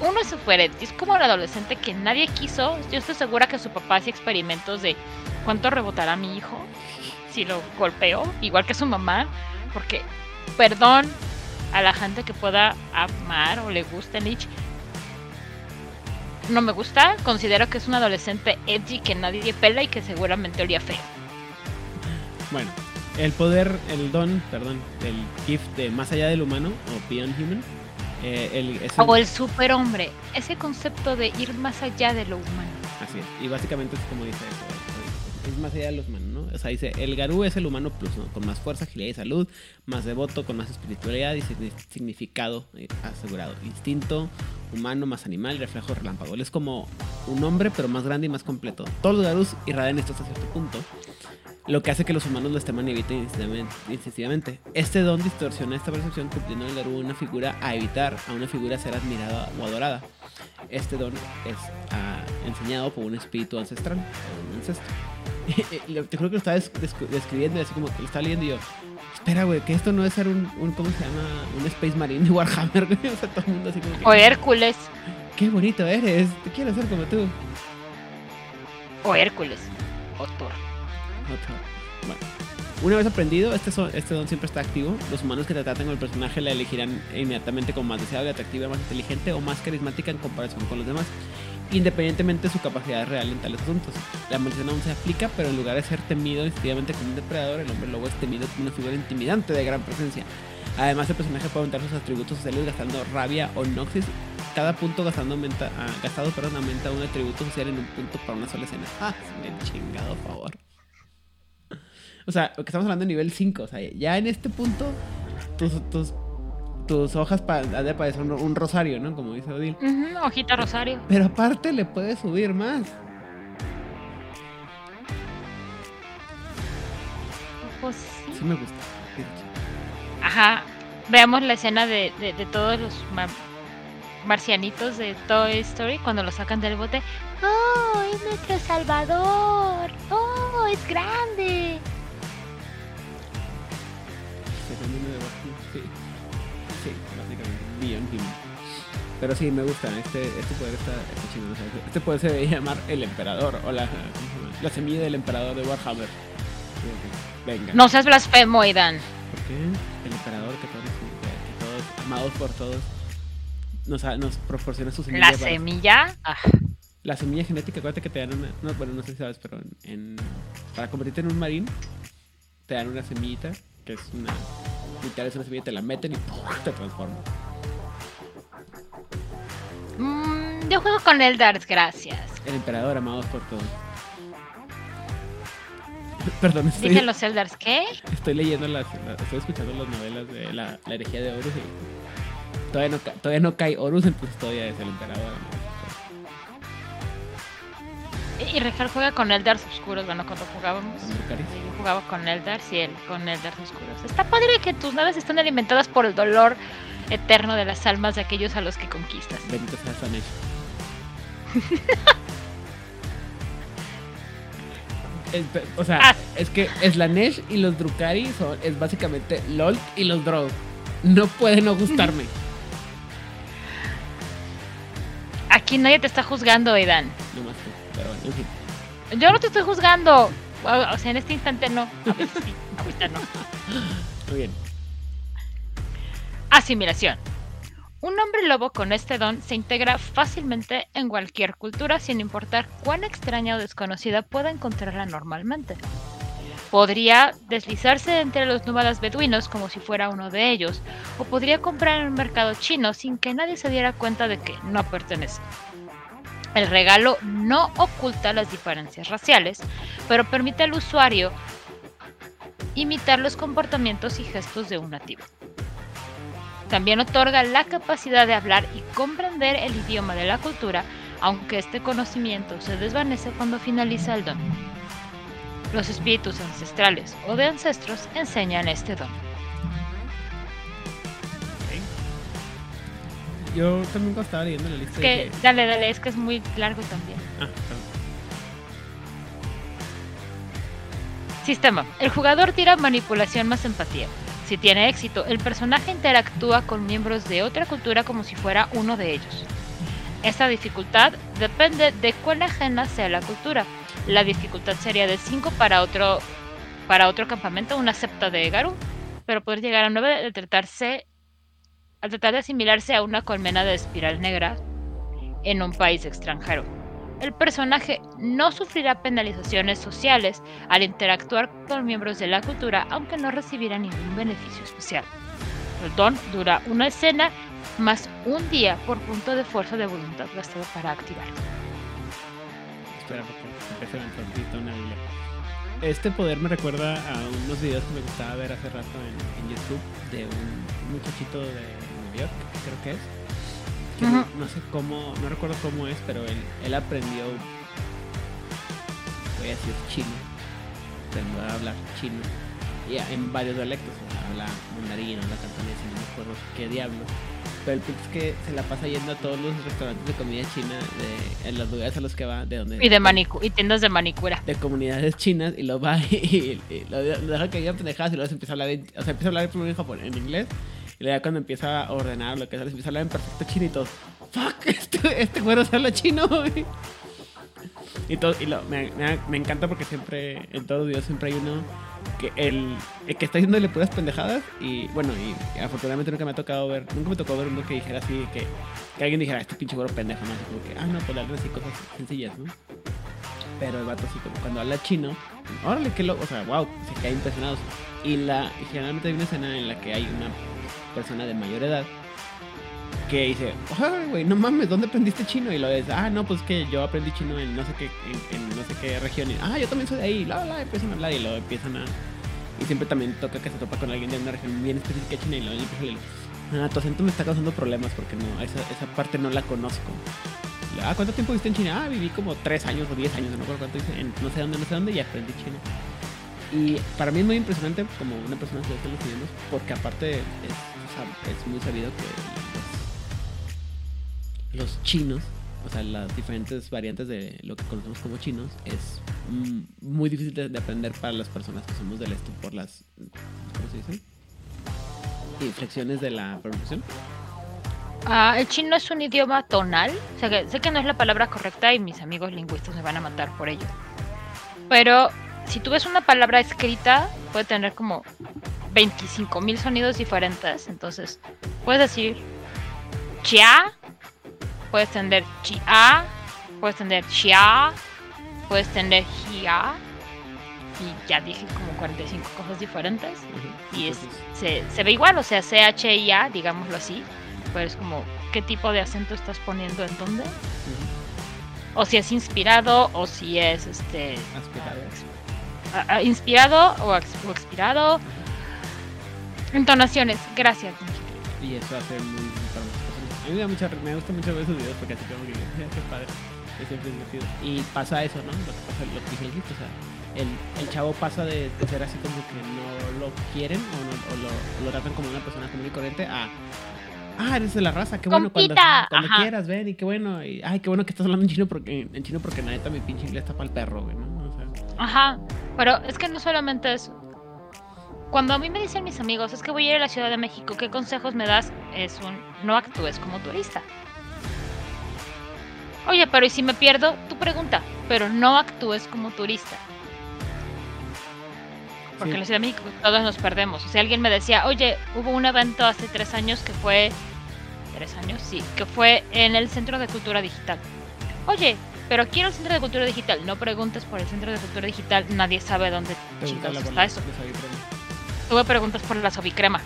Uno es super es como un adolescente que nadie quiso. Yo estoy segura que su papá hacía experimentos de cuánto rebotará mi hijo si lo golpeo, igual que su mamá. Porque, perdón a la gente que pueda amar o le guste Nietzsche. No me gusta, considero que es un adolescente edgy que nadie pela y que seguramente olía feo. Bueno, el poder, el don, perdón, del gift de más allá del humano o Beyond Human. eh, el, es un- O el superhombre, ese concepto de ir más allá de lo humano. Así es. Y básicamente es como dice eso. Es más allá de los. O sea, dice, el Garú es el humano plus, ¿no? Con más fuerza, agilidad y salud, más devoto, con más espiritualidad y signi- significado eh, asegurado. Instinto humano más animal reflejo relámpago. Él es como un hombre, pero más grande y más completo. Todos los Garús irradian esto hasta cierto punto. Lo que hace que los humanos los teman y eviten instintivamente-. Este don distorsiona esta percepción, convirtiendo al Garú una figura a evitar, a una figura a ser admirada o adorada. Este don es ah, enseñado por un espíritu ancestral, un ancestro. Te juro que lo estaba describiendo, así como que lo estaba leyendo y yo, espera, güey, que esto no es ser un, un, ¿cómo se llama? Un Space Marine de Warhammer, güey. O sea, todo el mundo así como que, O Hércules, qué bonito eres, te quiero ser como tú. o Hércules, o Thor. Bueno, Una vez aprendido, este, son- este don siempre está activo. Los humanos que te tratan con el personaje la elegirán inmediatamente como más deseable, atractiva, más inteligente o más carismática en comparación con los demás, independientemente de su capacidad real en tales asuntos. La maldición aún se aplica, pero en lugar de ser temido instintivamente como un depredador, el hombre lobo es temido como una figura intimidante de gran presencia. Además, el personaje puede aumentar sus atributos sociales gastando rabia o noxis. Cada punto gastando ah, gastado perdón, aumenta un atributo social en un punto para una sola escena. ¡Ah! Me chingado favor. O sea, estamos hablando de nivel 5. O sea, ya en este punto, tus, tus, tus hojas pa- han de parecer un, un rosario, ¿no? Como dice Odil. Ujú, hojita Rosario. Pero aparte le puedes subir más. Pues sí. Sí me gusta. Ajá. Veamos la escena de, de- de todos los ma- marcianitos de Toy Story cuando lo sacan del bote. ¡Oh, es nuestro salvador! ¡Oh, es grande! Beyond Human. Pero sí, me gusta. Este, este poder está, está sea, Este poder se debe llamar el emperador o la, la semilla del emperador de Warhammer. Venga. No seas blasfemo, Aidan. ¿Por qué? El emperador que todos, que todos amados por todos, nos, nos proporciona su semilla. La semilla. Ah, La semilla genética, acuérdate que te dan una. No, bueno, no sé si sabes, pero en, en- para convertirte en un marín, te dan una semillita, que es una. Literal, es una semilla, te la meten y ¡pum! te transforma. Mm, yo juego con Eldars, gracias. El emperador, amados por todos. Perdón, estoy, Dicen los Eldars, ¿qué? estoy leyendo las, las- Estoy escuchando las novelas de la, la herejía de Horus y. Todavía no, todavía no cae Horus, entonces todavía es el emperador. todos. Y Rejar juega con Eldars oscuros, bueno, cuando jugábamos. Yo jugaba con Eldars y él con Eldars oscuros. Está padre que tus naves están alimentadas por el dolor eterno de las almas de aquellos a los que conquistas. Bendito sea Sanesh. El pe- o sea, Ah. es que Slanesh y los Drukari son, es básicamente LOL y los Drow. No puede no gustarme. Aquí nadie te está juzgando, Aidan. No más tú. Pero bueno, en fin. Yo no te estoy juzgando. O o sea, en este instante no. A veces sí, ahorita no. Muy bien. Asimilación. Un hombre lobo con este don se integra fácilmente en cualquier cultura sin importar cuán extraña o desconocida pueda encontrarla normalmente. Podría deslizarse entre los nómadas beduinos como si fuera uno de ellos, o podría comprar en un mercado chino sin que nadie se diera cuenta de que no pertenece. El regalo no oculta las diferencias raciales, pero permite al usuario imitar los comportamientos y gestos de un nativo. También otorga la capacidad de hablar y comprender el idioma de la cultura, aunque este conocimiento se desvanece cuando finaliza el don. Los espíritus ancestrales o de ancestros enseñan este don. Yo también estaba leyendo la lista Es que, dije, dale, dale, es que es muy largo también. Ah, perdón. Sistema. El jugador tira manipulación más empatía. Si tiene éxito, el personaje interactúa con miembros de otra cultura como si fuera uno de ellos. Esta dificultad depende de cuán ajena sea la cultura. La dificultad sería de 5 para otro, para otro campamento, una septa de Garu, pero poder llegar a 9 al tratarse al tratar de asimilarse a una colmena de espiral negra en un país extranjero. El personaje no sufrirá penalizaciones sociales al interactuar con miembros de la cultura, aunque no recibirá ningún beneficio especial. El don dura una escena más un día por punto de fuerza de voluntad gastado para activar. Espera, porque. Este poder me recuerda a unos videos que me gustaba ver hace rato en, en YouTube de un muchachito de Nueva York, creo que es. Que no, sé cómo, no recuerdo cómo es, pero él, él aprendió, voy a decir chino, aprendió a hablar chino y a- en varios dialectos, o sea, habla mandarín, habla cantonés, no me acuerdo qué diablo. Pero el punto es que se la pasa yendo a todos los restaurantes de comida china de, en los lugares a los que va, de donde Y de manicu y tiendas de manicura. de comunidades chinas y lo va y, y lo, lo deja que digan pendejadas y luego se empieza a hablar en, o sea, empieza a hablar primero en japonés, en inglés y ya cuando empieza a ordenar lo que sea, les empieza a hablar en perfecto chino y todo. Fuck, este, este güero habla chino, güey. Y, todo, y lo, me, me, me encanta porque siempre, en todos los videos siempre hay uno que el, el que está diciéndole puras pendejadas y bueno, y, afortunadamente nunca me ha tocado ver, nunca me tocó ver uno que dijera así, que, que alguien dijera, este pinche güero pendejo, ¿no? Así como que, ah, no, pues darle así cosas sencillas, ¿no? Pero el vato así como cuando habla chino, órale, qué loco, o sea, wow, se queda impresionados. Y la, y generalmente hay una escena en la que hay una persona de mayor edad que dice, ay, güey, no mames, ¿dónde aprendiste chino? Y lo es, ah, no, pues que yo aprendí chino en no sé qué, en, no sé qué región. Y, ah, yo también soy de ahí, la, la, empiezan a hablar y luego empiezan a... Y siempre también toca que se topa con alguien de una región bien específica China y luego empieza a ah, tu acento me está causando problemas porque no, esa, esa parte no la conozco. Y, ah, ¿cuánto tiempo viste en China? Ah, viví como 3 años o 10 años, no recuerdo cuánto hice, en no sé dónde, no sé dónde, y aprendí chino. Y para mí es muy impresionante como una persona que está los idiomas, porque aparte es, es muy sabido que los, los chinos, o sea, las diferentes variantes de lo que conocemos como chinos, es mm, muy difícil de, de aprender para las personas que somos del este por las, ¿cómo se dice? Inflexiones de la pronunciación. Ah, el chino es un idioma tonal. O sea, que sé que no es la palabra correcta y mis amigos lingüistas me van a matar por ello. Pero si tú ves una palabra escrita, puede tener como 25.000 sonidos diferentes. Entonces, puedes decir chia, puedes tener chia, puedes tener chia, puedes tener jia. Y ya dije como 45 cosas diferentes. Y es, se, se ve igual, o sea, C-H-I-A, digámoslo así. Pero es como, ¿qué tipo de acento estás poniendo en dónde? O si es inspirado, o si es este aspirado. A- a- inspirado o, ex- o expirado. Entonaciones, gracias. Y eso hace muy. A mí me, da mucha, me gusta mucho ver esos videos porque así como que, "Mira, qué padre. Es siempre divertido. Y pasa eso, ¿no? Lo que pasa, lo que o sea, el, el chavo pasa de, de ser así como que no lo quieren o, no, o lo, tratan como una persona común y corriente a. Ah, eres de la raza, qué bueno cuando, Compita, cuando ajá. quieras, ven y qué bueno. Y, ay, qué bueno que estás hablando en chino porque en chino porque neta mi pinche inglés está para el perro, güey, ¿no? Ajá, pero es que no solamente eso. Cuando a mí me dicen mis amigos, es que voy a ir a la Ciudad de México, ¿qué consejos me das? Es un, no actúes como turista. Oye, pero ¿y si me pierdo? Tu pregunta, pero no actúes como turista. Porque Sí. en la Ciudad de México todos nos perdemos. O sea, alguien me decía, oye, hubo un evento hace tres años que fue... ¿Tres años? Sí, que fue en el Centro de Cultura Digital. Oye, pero quiero el Centro de Cultura Digital. No preguntes por el Centro de Cultura Digital, nadie sabe dónde chingados está eso. me preguntas por la sobicrema.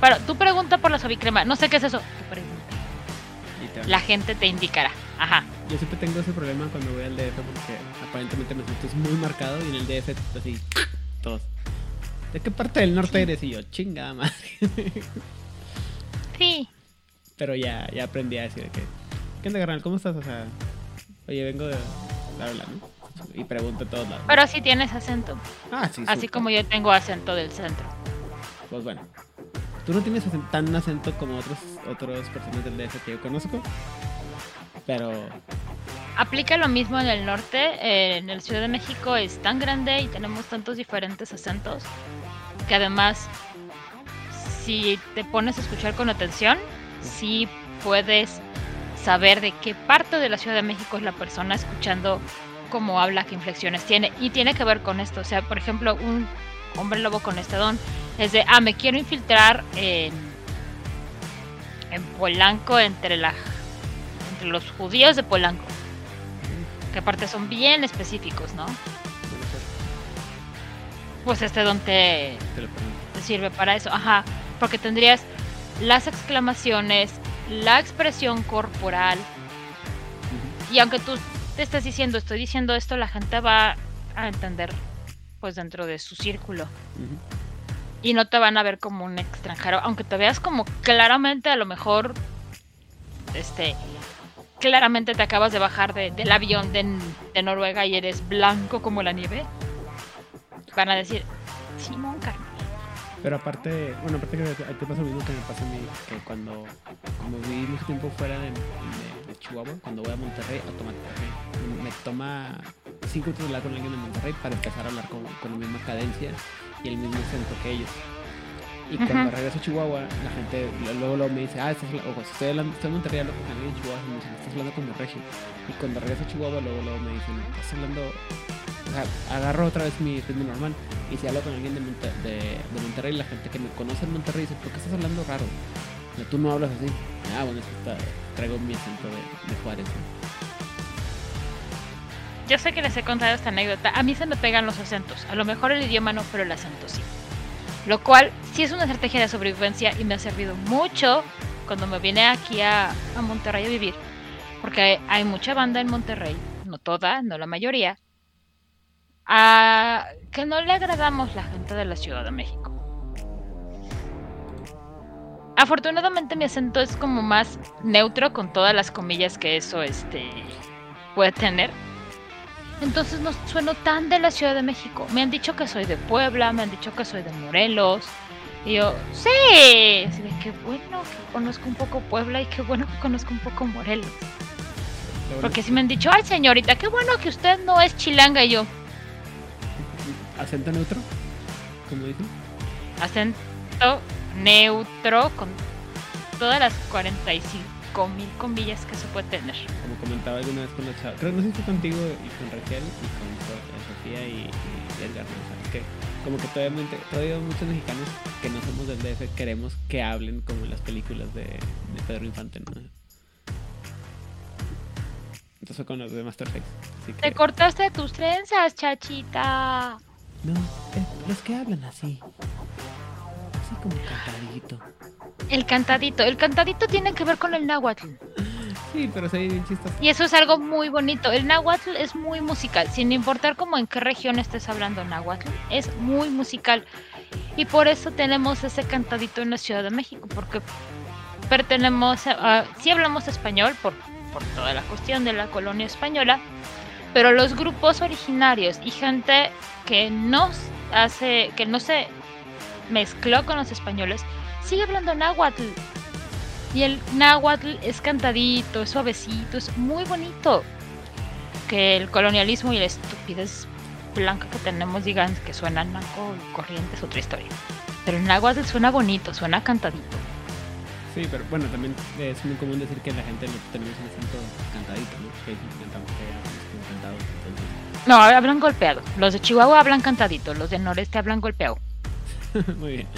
Pero tú pregunta por la sobicrema. No sé qué es eso. Tú pregunta. La gente te indicará. Ajá. Yo siempre tengo ese problema cuando voy al DF porque aparentemente me siento muy marcado y en el DF así, todos. ¿De qué parte del norte eres? Y yo, chingada madre. Sí. Pero ya, ya aprendí a decir que, ¿qué onda, carnal? ¿Cómo estás? O sea, oye, vengo de bla, bla, ¿no? Y pregunto a todos lados. Pero sí tienes acento. ah, sí, Así como yo tengo acento del centro. Pues bueno. Tú no tienes tan acento como otros otras personas del DF que yo conozco. Pero Aplica lo mismo en el norte. eh, en el Ciudad de México es tan grande y tenemos tantos diferentes acentos que además, si te pones a escuchar con atención, sí puedes saber de qué parte de la Ciudad de México es la persona escuchando cómo habla, qué inflexiones tiene. Y tiene que ver con esto. O sea, por ejemplo, un hombre lobo con este don es de, ah, me quiero infiltrar en, en Polanco entre la entre los judíos de Polanco. Que aparte son bien específicos, ¿no? pues, este don te, te sirve para eso. Ajá. Porque tendrías las exclamaciones, la expresión corporal. Y aunque tú te estés diciendo, estoy diciendo esto, la gente va a entender pues dentro de su círculo. Y no te van a ver como un extranjero. Aunque te veas como claramente a lo mejor. Este. Claramente te acabas de bajar de- del avión de, de Noruega y eres blanco como la nieve. Van a decir, Simón carnal. Pero aparte, bueno, aparte que ti pasa lo mismo que me pasa a mí, que cuando como viví mucho tiempo fuera de, de- de Chihuahua, cuando voy a Monterrey, automáticamente me toma cinco minutos de hablar con alguien de Monterrey para empezar a hablar con, con la misma cadencia y el mismo acento que ellos. Y cuando regreso a Chihuahua, la gente luego, luego me dice, ah, estás, o estoy, hablando, estoy en Monterrey, hablo con alguien en Chihuahua, y me dicen, estás hablando como regio. Y cuando regreso a Chihuahua, luego, luego me dicen, estás hablando, agarro otra vez mi ritmo normal. Y si hablo con alguien de, de, de Monterrey, la gente que me conoce en Monterrey dice, ¿por qué estás hablando raro? O sea, tú no hablas así. Ah, bueno, es que está, traigo mi acento de, de Juárez. Yo sé que les he contado esta anécdota. A mí se me pegan los acentos. A lo mejor el idioma no, pero el acento sí. Lo cual sí es una estrategia de sobrevivencia y me ha servido mucho cuando me vine aquí a, a Monterrey a vivir. Porque hay, mucha banda en Monterrey, no toda, no la mayoría, a que no le agradamos la gente de la Ciudad de México. Afortunadamente mi acento es como más neutro con todas las comillas que eso este puede tener entonces no sueno tan de la Ciudad de México. Me han dicho que soy de Puebla, me han dicho que soy de Morelos. Y yo, sí, así de qué bueno que conozco un poco Puebla y qué bueno que conozco un poco Morelos. Porque si me han dicho, ay señorita, qué bueno que usted no es chilanga y yo. ¿Acento neutro? ¿Cómo dicen? Acento neutro con todas las 45 con mil comillas que se puede tener. Como comentaba alguna vez con la chava, creo no sé si contigo y con Raquel y con Sofía y, Edgar, ¿no? que como que todavía, todavía muchos mexicanos que no somos del DF queremos que hablen como en las películas de, de Pedro Infante, ¿no? Entonces con los de Masterface. Te cortaste tus trenzas, chachita. No, los que hablan así. Así como cantadito. El cantadito. El cantadito tiene que ver con el náhuatl. Sí, pero sí, chistoso. Y eso es algo muy bonito. El náhuatl es muy musical, sin importar como en qué región estés hablando náhuatl, es muy musical. Y por eso tenemos ese cantadito en la Ciudad de México, porque pertenecemos, a, sí hablamos español por, por toda la cuestión de la colonia española, pero los grupos originarios y gente que no hace, que no se mezcló con los españoles, sigue hablando náhuatl. Y el náhuatl es cantadito, es suavecito, es muy bonito. Que el colonialismo y la estupidez blanca que tenemos digan que suena naco y corriente es otra historia. Pero el náhuatl suena bonito, suena cantadito. Sí, pero bueno, también es muy común decir que la gente no tenemos un acento cantadito, ¿no? Que No, hablan golpeado. Los de Chihuahua hablan cantadito, los del noreste hablan golpeado. muy bien.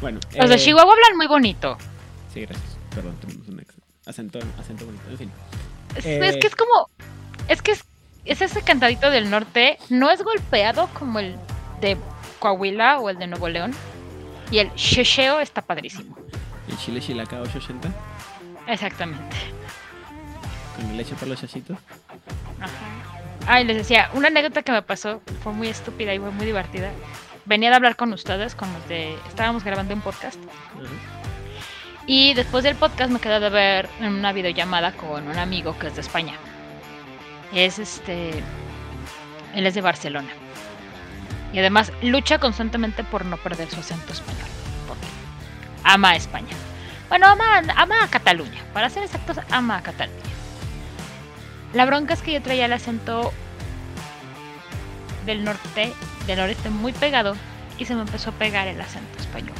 Bueno. Los de eh, Chihuahua hablan muy bonito. Sí, gracias. Perdón, tenemos un acento, acento bonito. En fin. Es, eh, que es como. Es que es, ese cantadito del norte. No es golpeado como el de Coahuila o el de Nuevo León. Y el shesheo está padrísimo. ¿El chile chilaca 880? Exactamente. ¿Con leche para los chachitos? Ajá. Ay, les decía, una anécdota que me pasó fue muy estúpida y fue muy divertida venía de hablar con ustedes, con los de... Estábamos grabando un podcast. Y después del podcast me quedé de ver una videollamada con un amigo que es de España. Es este... Él es de Barcelona. Y además lucha constantemente por no perder su acento español. Porque ama a España. Bueno, ama, ama a Cataluña. Para ser exactos, ama a Cataluña. La bronca es que yo traía el acento del norte del noreste muy pegado y se me empezó a pegar el acento español.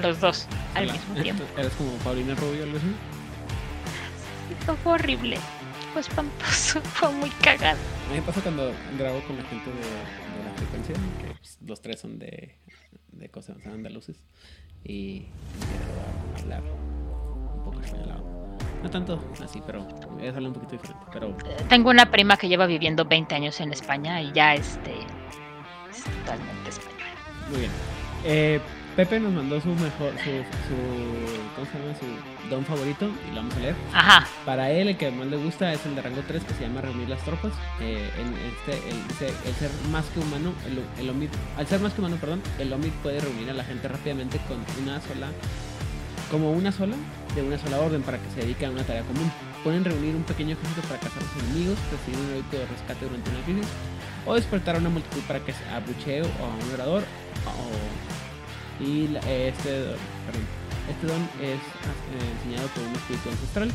Los dos al mismo tiempo. ¿Eres como Paulina Rubio algo así? Sí, fue horrible. Fue espantoso, fue muy cagado. A mí me pasa cuando grabo con la gente de, la frecuencia, que los tres son de, de cosas andaluces, y quiero hablar un poco español no tanto así, pero es algo un poquito diferente. Pero... Tengo una prima que lleva viviendo 20 años en España y ya este es totalmente español. Muy bien. Eh, Pepe nos mandó su mejor, su, su, ¿cómo se llama? Su don favorito y lo vamos a leer. Ajá. Para él el que más le gusta es el de rango 3 que se llama Reunir las tropas. Eh, en este, el, dice, el ser más que humano, el, el Omid, al ser más que humano, perdón, el Omid puede reunir a la gente rápidamente con una sola como una sola, de una sola orden para que se dedique a una tarea común. Pueden reunir un pequeño ejército para cazar a los enemigos, recibir un heroico de rescate durante una crisis, o despertar a una multitud para que se abuchee o a un orador. y este, perdón, este don es eh, enseñado por un espíritu ancestral.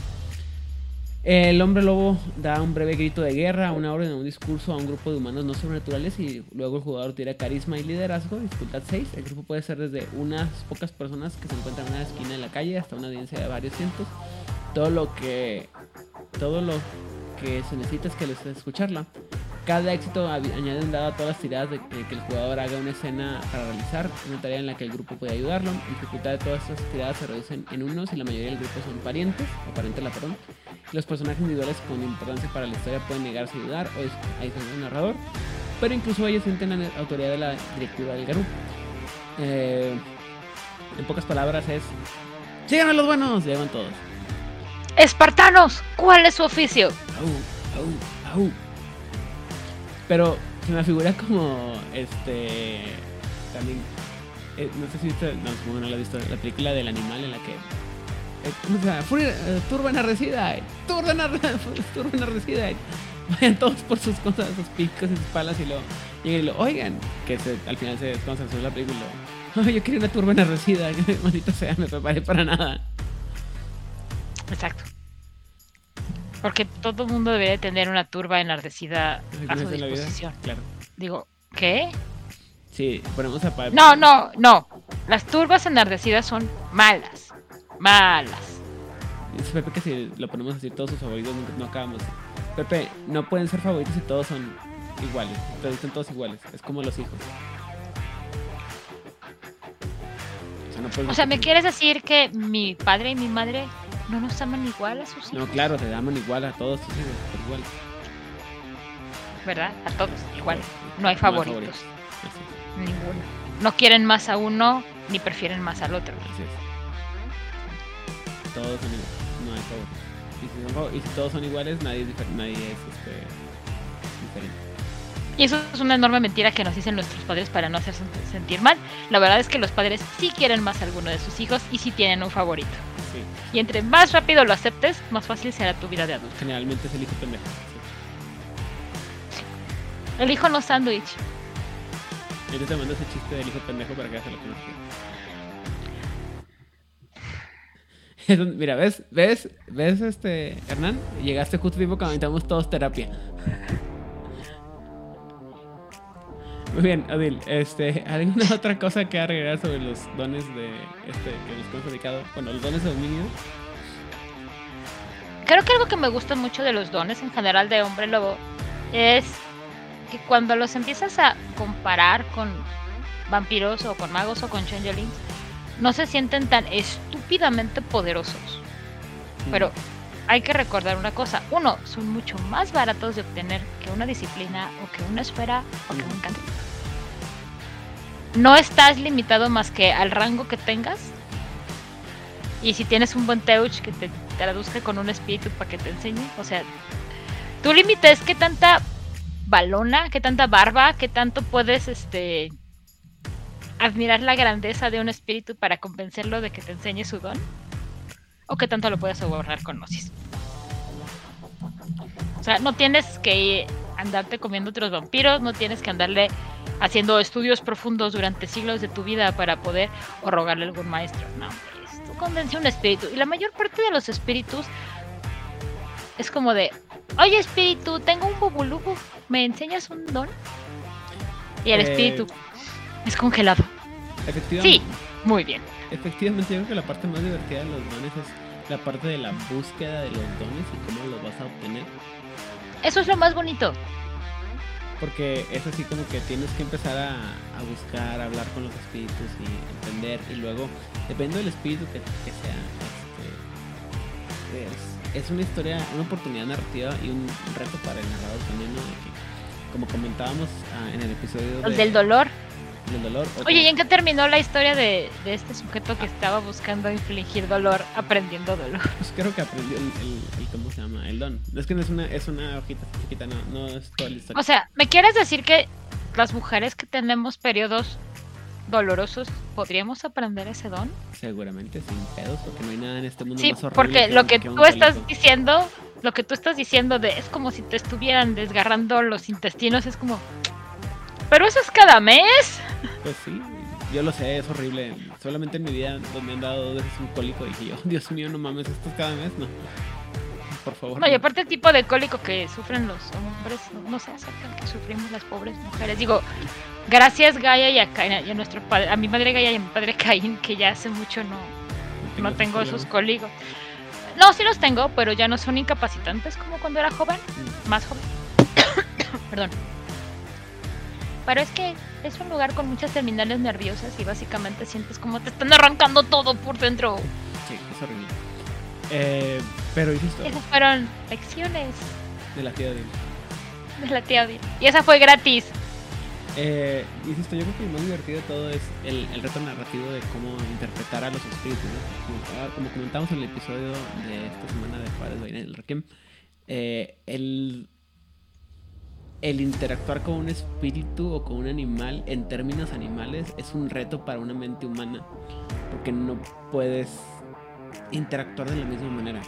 El hombre lobo da un breve grito de guerra, una orden, un discurso a un grupo de humanos no sobrenaturales y luego el jugador tira carisma y liderazgo, dificultad 6. El grupo puede ser desde unas pocas personas que se encuentran en una esquina de la calle hasta una audiencia de varios cientos. Todo lo que todo lo que se necesita es que les escucharla. Cada éxito añade un dado a todas las tiradas de que el jugador haga una escena para realizar, una tarea en la que el grupo puede ayudarlo. Dificultad de todas estas tiradas se reducen en unos y la mayoría del grupo son parientes, o parientes la perdón. Los personajes individuales con importancia para la historia pueden negarse a ayudar o aislar al narrador, pero incluso ellos sienten la autoridad de la directiva del grupo. Eh, en pocas palabras es, ¡sigan a los buenos! Llegan todos. Espartanos, ¿cuál es su oficio? Au, au, au. Pero se me figura como este también eh, no sé si viste, no no la has visto, la película del animal en la que eh, eh, Turbo Resida, Turbo Turbo Resida. Vayan todos por sus cosas, sus picos y sus palas y lo y lo oigan, que se, al final se se la película. Oh, yo quería una turba enardecida, maldita sea, me preparé para nada. Exacto. Porque todo el mundo debería tener una turba enardecida a su disposición. Claro. Digo, ¿qué? Sí, ponemos a No, no, no. Las turbas enardecidas son malas. Malas. Dice Pepe que si lo ponemos así, todos sus favoritos no, acabamos. Pepe, no pueden ser favoritos si todos son iguales. Todos son todos iguales. Es como los hijos. O sea, o sea ¿me quieres decir que mi padre y mi madre no nos aman igual a sus hijos. No, claro, se aman igual a todos sus hijos, igual. ¿Verdad? A todos, igual. No hay favoritos. Ninguno. No quieren más a uno ni prefieren más al otro. Así es. Todos son iguales. No hay favoritos. Y si, todos son iguales, nadie, nadie es este, diferente. Y eso es una enorme mentira que nos dicen nuestros padres para no hacerse sentir mal. La verdad es que los padres sí quieren más a alguno de sus hijos y sí tienen un favorito. Y entre más rápido lo aceptes, más fácil será tu vida de adulto. Generalmente es el hijo pendejo. El hijo no sándwich. Yo te mando ese chiste del hijo pendejo para que hagas lo que Mira, ¿ves? ¿Ves? ¿Ves, este, Hernán? Llegaste justo tiempo cuando necesitamos todos terapia. Muy bien, Adil, este, ¿alguna otra cosa que agregar sobre los dones de este que nos hemos dedicado? Bueno, los dones de dominio. Creo que algo que me gusta mucho de los dones en general de hombre lobo es que cuando los empiezas a comparar con vampiros o con magos o con changelings, no se sienten tan estúpidamente poderosos. Pero hay que recordar una cosa. Uno, son mucho más baratos de obtener que una disciplina o que una esfera o que un canto. No estás limitado más que al rango que tengas. Y si tienes un buen Teuch que te traduzca con un espíritu para que te enseñe. O sea, tu límite es qué tanta balona, qué tanta barba, qué tanto puedes este admirar la grandeza de un espíritu para convencerlo de que te enseñe su don o qué tanto lo puedes sobornar con gnosis. O sea, no tienes que andarte comiendo otros vampiros, no tienes que andarle haciendo estudios profundos durante siglos de tu vida para poder o rogarle a algún maestro. No, pues, tú convence un espíritu. Y la mayor parte de los espíritus es como de, oye espíritu, tengo un bubulubu, ¿me enseñas un don? Y el eh, espíritu es congelado. Efectivamente. Sí, muy bien efectivamente yo creo que la parte más divertida de los dones es la parte de la búsqueda de los dones y cómo los vas a obtener. Eso es lo más bonito. Porque es así como que tienes que empezar a, a buscar, a hablar con los espíritus y entender. Y luego, depende del espíritu que, sea, este, es, una historia, una oportunidad narrativa y un reto para el narrador también, ¿no? como comentábamos ah, en el episodio... El del dolor dolor. Oye, ¿y en qué terminó la historia de, este sujeto que estaba buscando infligir dolor, aprendiendo dolor? Pues creo que aprendió el, ¿cómo se llama? El don. Es que no es una, es una hojita chiquita, no, no es toda la historia. O sea, ¿me quieres decir que las mujeres que tenemos periodos dolorosos, ¿podríamos aprender ese don? Seguramente, sin pedos, porque no hay nada en este mundo sí, más horrible. porque lo que, tú estás diciendo, lo que tú estás diciendo de es como si te estuvieran desgarrando los intestinos, es como, pero eso es cada mes. Pues sí, yo lo sé, es horrible. Solamente en mi vida donde han dado dos veces un cólico dije yo, Dios mío, no mames, esto es cada mes, no. por favor. No, y aparte el tipo de cólico que sufren los hombres, no, se acerca al que sufrimos las pobres mujeres. Digo, gracias Gaia y a, Caín, y a nuestro padre, a mi madre Gaia y a mi padre Caín, que ya hace mucho no, no tengo esos cólicos. No, sí los tengo, pero ya no son incapacitantes como cuando era joven, Mm. más joven. Perdón. Pero es que es un lugar con muchas terminales nerviosas y básicamente sientes como te están arrancando todo por dentro. Sí, es horrible. Eh, pero insisto, Esas fueron lecciones de la tía de de la tía Odile. Y esa fue gratis. Eh, insisto, yo creo que lo más divertido de todo es el, el reto narrativo de cómo interpretar a los espíritus. ¿no? Como, como comentamos en el episodio de esta semana de Juárez Vaina del Requiem, eh, el, el interactuar con un espíritu o con un animal en términos animales es un reto para una mente humana. Porque no puedes interactuar de la misma manera.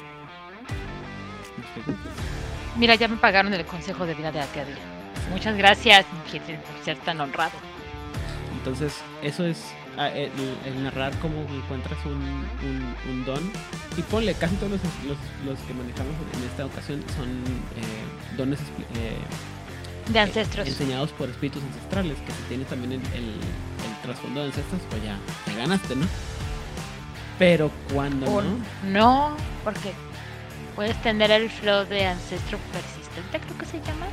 Mira, ya me pagaron el consejo de vida de Odile. Muchas gracias, Miguel, por ser tan honrado. Entonces, eso es ah, el, el narrar cómo encuentras un, un- un don. Y ponle, casi todos los, los- los que manejamos en esta ocasión son eh, dones eh, De ancestros. enseñados por espíritus ancestrales. Que si tienes también el, el- el trasfondo de ancestros, pues ya te ganaste, ¿no? Pero cuando O no, no, porque puedes tener el flow de ancestro persistente, creo que se llama.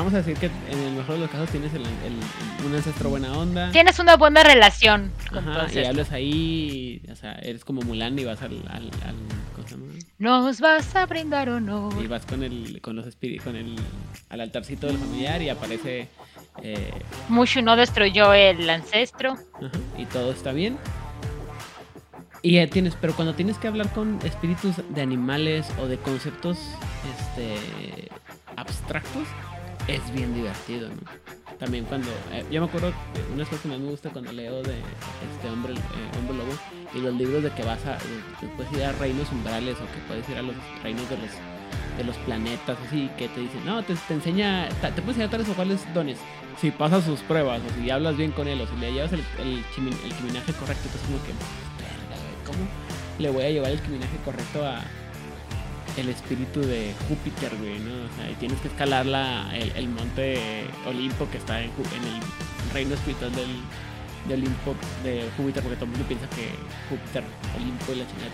Vamos a decir que en el mejor de los casos tienes el, el- un ancestro buena onda. Tienes una buena relación con Ajá, y hablas ahí, o sea, eres como Mulan y vas al, al, al ¿cómo se llama? Nos vas a brindar honor. Y vas con el, con los espíritus, con el, al altarcito del familiar y aparece eh, Mushu no destruyó el ancestro. ajá, y todo está bien. Y tienes, pero cuando tienes que hablar con espíritus de animales o de conceptos este abstractos, es bien divertido, ¿no? También cuando, eh, yo me acuerdo, una cosas que más me gusta cuando leo de este hombre, eh, hombre lobo y los libros de que vas a, que puedes ir a reinos umbrales o que puedes ir a los reinos de los de los planetas, así, que te dicen, no, te, te enseña, ta- te puede enseñar tales o cuales dones, si pasas sus pruebas, o si hablas bien con él, o si le llevas el, el, el quiminaje correcto, entonces como que, ¿cómo le voy a llevar el quiminaje correcto a el espíritu de Júpiter, güey, ¿no? O sea, y tienes que escalar la, el, el monte Olimpo que está en, el reino espiritual del, de Olimpo, de Júpiter, porque todo el mundo piensa que Júpiter, Olimpo y la chingada es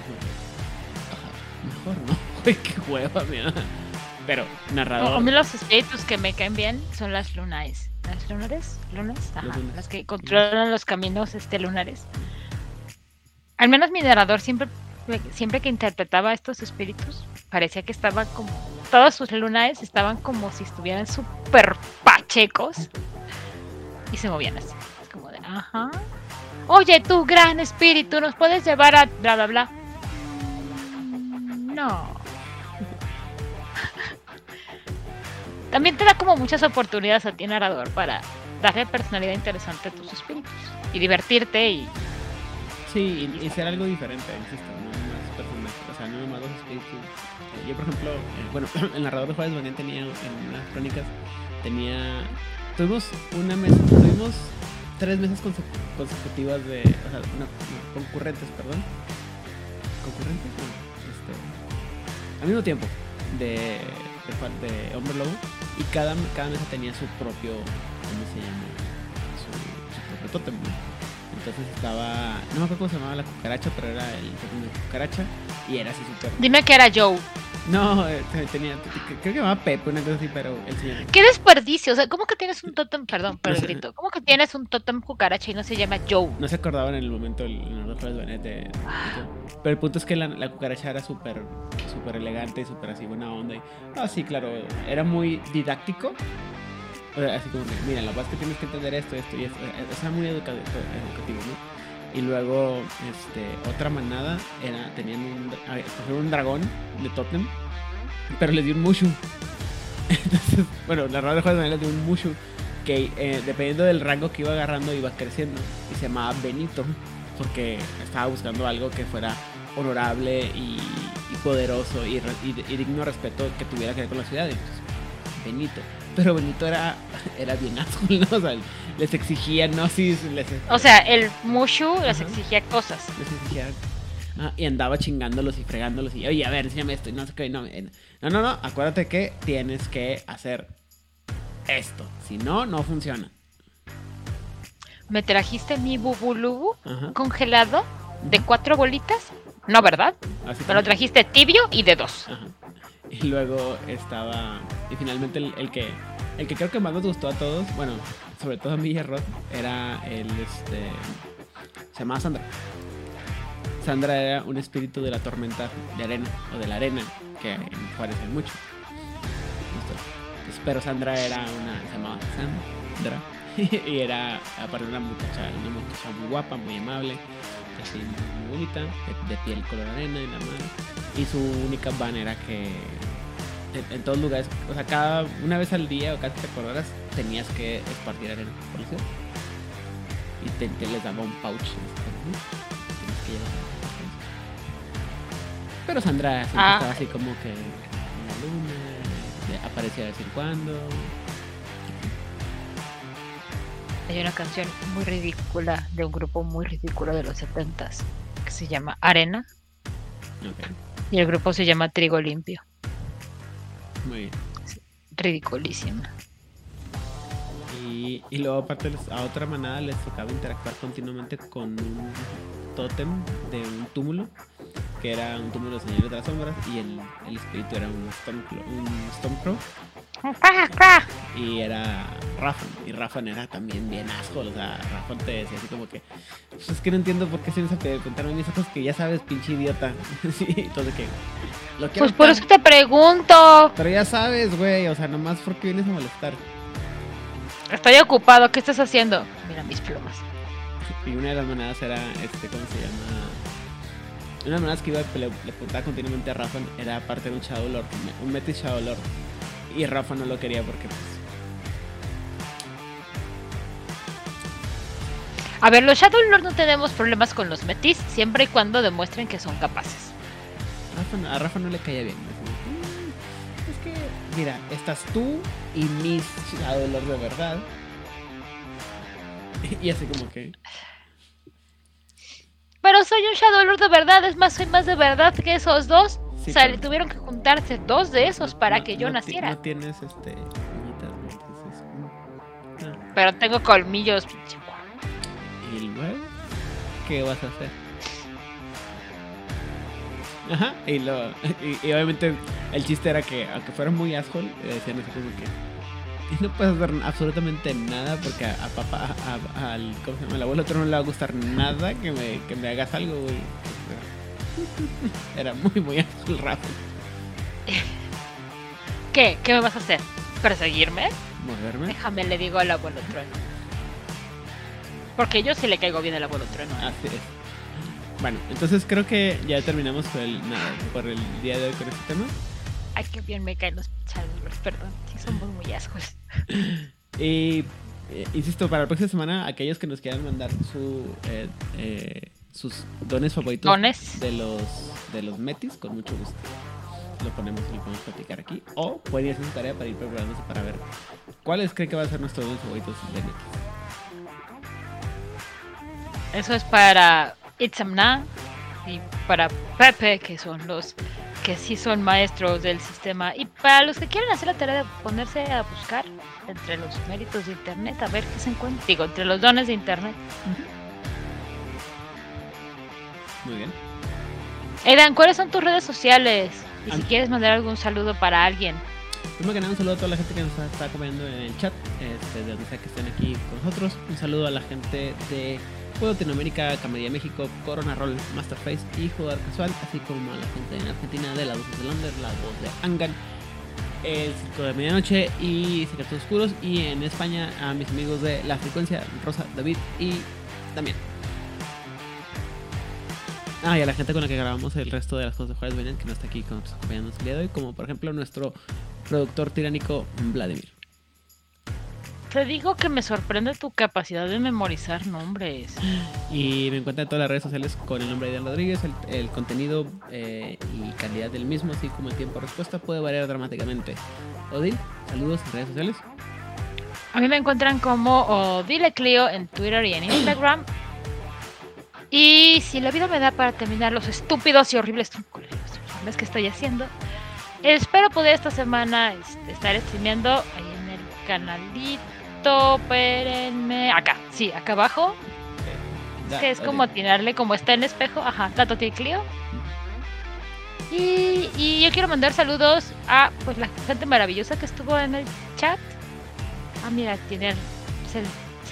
mejor, ¿no? Güey, qué hueva, mira. Pero, A narrador. mí los espíritus que me caen bien son las lunares. ¿Las lunares? ¿Lunas? Ajá. Las lunas. Las que controlan los caminos este, lunares. Al menos mi narrador siempre, siempre que interpretaba estos espíritus, parecía que estaban como. Todas sus lunares estaban como si estuvieran súper pachecos. Y se movían así. Es como de, ajá. Oye, tú, gran espíritu, ¿nos puedes llevar a bla bla bla? No. También te da como muchas oportunidades a ti, narrador, para darle personalidad interesante a tus espíritus y divertirte y Sí, y, y ser algo diferente, insisto, no más personajes, o sea, no nomás los espíritus. Yo, por ejemplo, bueno, el narrador de Juárez Valiente tenía en unas crónicas, tenía. Tuvimos una mesa, tuvimos tres mesas conse- consecutivas de. O sea, no, no, concurrentes, perdón. ¿Concurrentes? No, este. Al mismo tiempo, de, de, Hombre Lobo, y cada, cada mesa tenía su propio. ¿Cómo se llama? Su, su propio tótem. Entonces estaba. No me acuerdo cómo se llamaba la cucaracha, pero era el tótem de cucaracha. Y era así súper. dime que era Joe. No, eh, tenía. Creo que llamaba Pepe, una cosa así, pero el señor. ¡Qué desperdicio! O sea, ¿cómo que tienes un tótem? Perdón, por el grito. ¿Cómo que tienes un tótem cucaracha y no se llama Joe? No se acordaban en el momento el narrador Juárez Benet de, de- Pero el punto es que la, la cucaracha era súper súper elegante y súper así buena onda. Y, ah, sí, claro, era muy didáctico. Así como que, mira, lo es que tienes que entender esto, esto y esto. O sea, muy educa- educativo, ¿no? Y luego, este, otra manada era, tenían un, un dragón de Totem, pero les dio un Mushu. Entonces, bueno, la narrador de Juárez Benet le dio un Mushu que eh, dependiendo del rango que iba agarrando iba creciendo y se llamaba Benito porque estaba buscando algo que fuera honorable y, poderoso y, y y digno respeto que tuviera que ver con la ciudad. Entonces, Benito. Pero Benito era, era bien azul, ¿no? Les exigía gnosis, les, O sea, el Mushu les Ajá. exigía cosas. les exigía Ah, y andaba chingándolos y fregándolos y, oye, a ver, enséñame esto y no sé qué. No, eh, no, no, no, acuérdate que tienes que hacer esto. Si no, no funciona. Me trajiste mi bubulubu Ajá. congelado de cuatro bolitas. No, ¿verdad? Así Me lo trajiste tibio y de dos. Ajá. Y luego estaba. Y finalmente el, el que. El que creo que más nos gustó a todos, bueno, sobre todo a Rod, era el este. Se llamaba Sandra. Sandra era un espíritu de la tormenta de arena, o de la arena, que en Juárez mucho. Pero Sandra era una. Se llamaba Sandra. y era, aparte, una muchacha, una muchacha muy guapa, muy amable, así muy bonita, de, piel color arena y la madre. Y su única van era que en, en todos lugares, o sea, cada una vez al día o cada por horas tenías que esparcir arena por la ciudad. Y te, te les daba un pouch. Tienes que llevar. Pero Sandra siempre Ah. estaba así como que en la luna, aparecía de vez en cuando. Hay una canción muy ridícula de un grupo muy ridículo de los 70s que se llama Arena y el grupo se llama Trigo Limpio. Muy bien. Ridiculísima. Y, y luego aparte les- a otra manada les tocaba interactuar continuamente con un tótem de un túmulo, que era un túmulo de señores de las sombras, y el, el espíritu era un Stormclaw, un Stormcrow, y era Rafa, y Rafa era también bien asco, o sea, Rafa te decía así como que, "Pues es que no entiendo por qué se me contaron mis ojos que ya sabes, pinche idiota, sí, entonces que, lo Pues por eso te pregunto. pero ya sabes, güey, o sea, nomás porque vienes a molestar. Estoy ocupado. ¿Qué estás haciendo? Mira mis plumas. Y una de las manadas era, este, ¿cómo se llama? Una de las manadas que iba le, le continuamente a Rafa era aparte de un Shadow Lord, un Metis Shadow Lord. Y Rafa no lo quería porque, pues, A ver, los Shadow Lord no tenemos problemas con los metis siempre y cuando demuestren que son capaces. Rafa a Rafa no le caía bien. "Mm, es que, mira, estás tú y mis Shadow Lord de verdad. Y así como que, Pero soy un Shadow Lord de verdad, es más, soy más de verdad que esos dos. Sí, o sea, pero- tuvieron que juntarse dos de esos para no- que yo no naciera. No tienes, este. Pero tengo colmillos. pinche. ¿Y luego? ¿Qué vas a hacer? Ajá, y, lo, y, y obviamente el chiste era que, aunque fuera muy asshole, decían así como que. Y no puedes hacer absolutamente nada porque a, a papá, a- a- al, ¿cómo se llama? Al abuelo otro no le va a gustar nada que me, que me hagas algo, güey. Era muy, muy asshole Rafa. ¿Qué? ¿Qué me vas a hacer? ¿Perseguirme? Moverme. Déjame, le digo al abuelo trueno. Porque yo sí le caigo bien al abuelo trueno. ¿eh? Así es. Bueno, entonces creo que ya terminamos por el, nada, por el día de hoy con este tema. Ay, qué bien me caen los Shadowlords, perdón. Sí, somos muy ascos. Y eh, insisto, para la próxima semana, aquellos que nos quieran mandar su, eh, eh, sus dones favoritos Dones. de los de los metis, con mucho gusto. Lo ponemos y lo podemos platicar aquí. O pueden hacer su tarea para ir preparándose para ver cuáles creen que van a ser nuestros dones favoritos de metis. Eso es para Itzamna y para Pepe, que son los que sí son maestros del sistema. Y para los que quieren hacer la tarea de ponerse a buscar entre los méritos de Internet, a ver qué se encuentra. Digo, entre los dones de Internet. Muy bien. Edan, ¿cuáles son tus redes sociales? Y si quieres mandar algún saludo para alguien. Primero que nada, un saludo a toda la gente que nos está, acompañando en el chat, este, de donde sea que estén aquí con nosotros. Un saludo a la gente de Juego Latinoamérica, Camería México, Corona Roll, Masterface y Jugador Casual, así como a la gente en Argentina de la voz de Londres, la voz de Angan, el Circo de Medianoche y Secretos Oscuros. Y en España a mis amigos de La Frecuencia, Rosa, David y también. Ah, y a la gente con la que grabamos el resto de las cosas de Juárez Vengan, que no está aquí con nosotros acompañándonos el día de hoy, como por ejemplo nuestro productor tiránico Vladimir. Te digo que me sorprende tu capacidad de memorizar nombres. Y me encuentran en todas las redes sociales con el nombre de Rodríguez. El, el contenido eh, y calidad del mismo, así como el tiempo de respuesta, puede variar dramáticamente. Odil, saludos en redes sociales. A mí me encuentran como Odile Clio en Twitter y en Instagram. Y si la vida me da para terminar los estúpidos y horribles es que estoy haciendo, espero poder esta semana este, estar streameando ahí en el canalito. Espérenme. Acá, sí, acá abajo. Es que es como tirarle como está en espejo. Ajá, Tato Clio. Y, y, yo quiero mandar saludos a pues la gente maravillosa que estuvo en el chat. Ah, mira, tiene se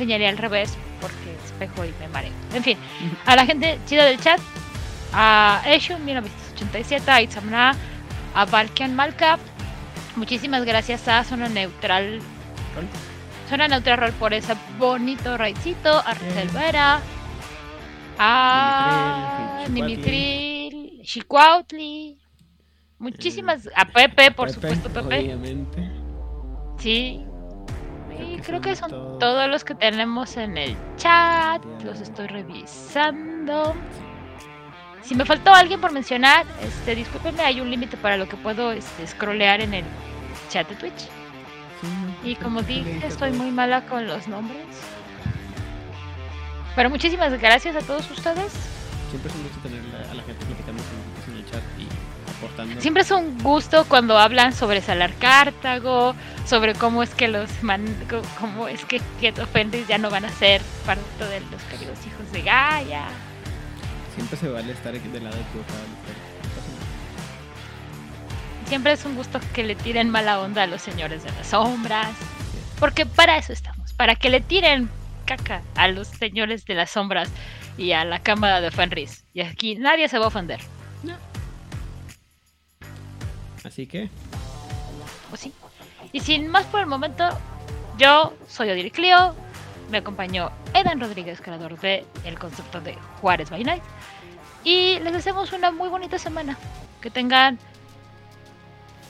señalé al revés porque espejo y me mareo. En fin, a la gente chida del chat, a Eshu 1987, a Itzamna, a Valkian Malcap. Muchísimas gracias a Zona Neutral. Zona Neutral Roll por ese bonito raidcito, a Rosel Vera, a Nimitril, Chicuautli. Muchísimas. A Pepe, por supuesto, Pepe. Obviamente. Sí, creo que son todos los que tenemos en el chat. Los estoy revisando. Si me faltó alguien por mencionar, este, discúlpenme, hay un límite para lo que puedo este, scrollear en el chat de Twitch. y como dije, estoy muy mala con los nombres. Pero muchísimas gracias a todos ustedes. Siempre es un gusto tener Siempre es un gusto cuando hablan sobre Salar Cartago, sobre cómo es que los man, cómo es que ya no van a ser parte de los queridos hijos de Gaia. Siempre se vale estar del lado equivocado. Siempre es un gusto que le tiren mala onda a los señores de las sombras. Porque para eso estamos, para que le tiren caca a los señores de las sombras y a la cámara de Fenris. Y aquí nadie se va a ofender. Así que. Pues sí. Y sin más por el momento, yo soy Odir Clio. Me acompañó Edan Rodríguez, creador de el concepto de Juárez by Night. Y les deseamos una muy bonita semana. Que tengan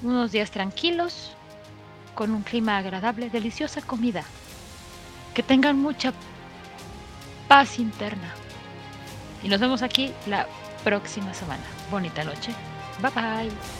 unos días tranquilos, con un clima agradable, deliciosa comida. Que tengan mucha paz interna. Y nos vemos aquí la próxima semana. Bonita noche. Bye bye.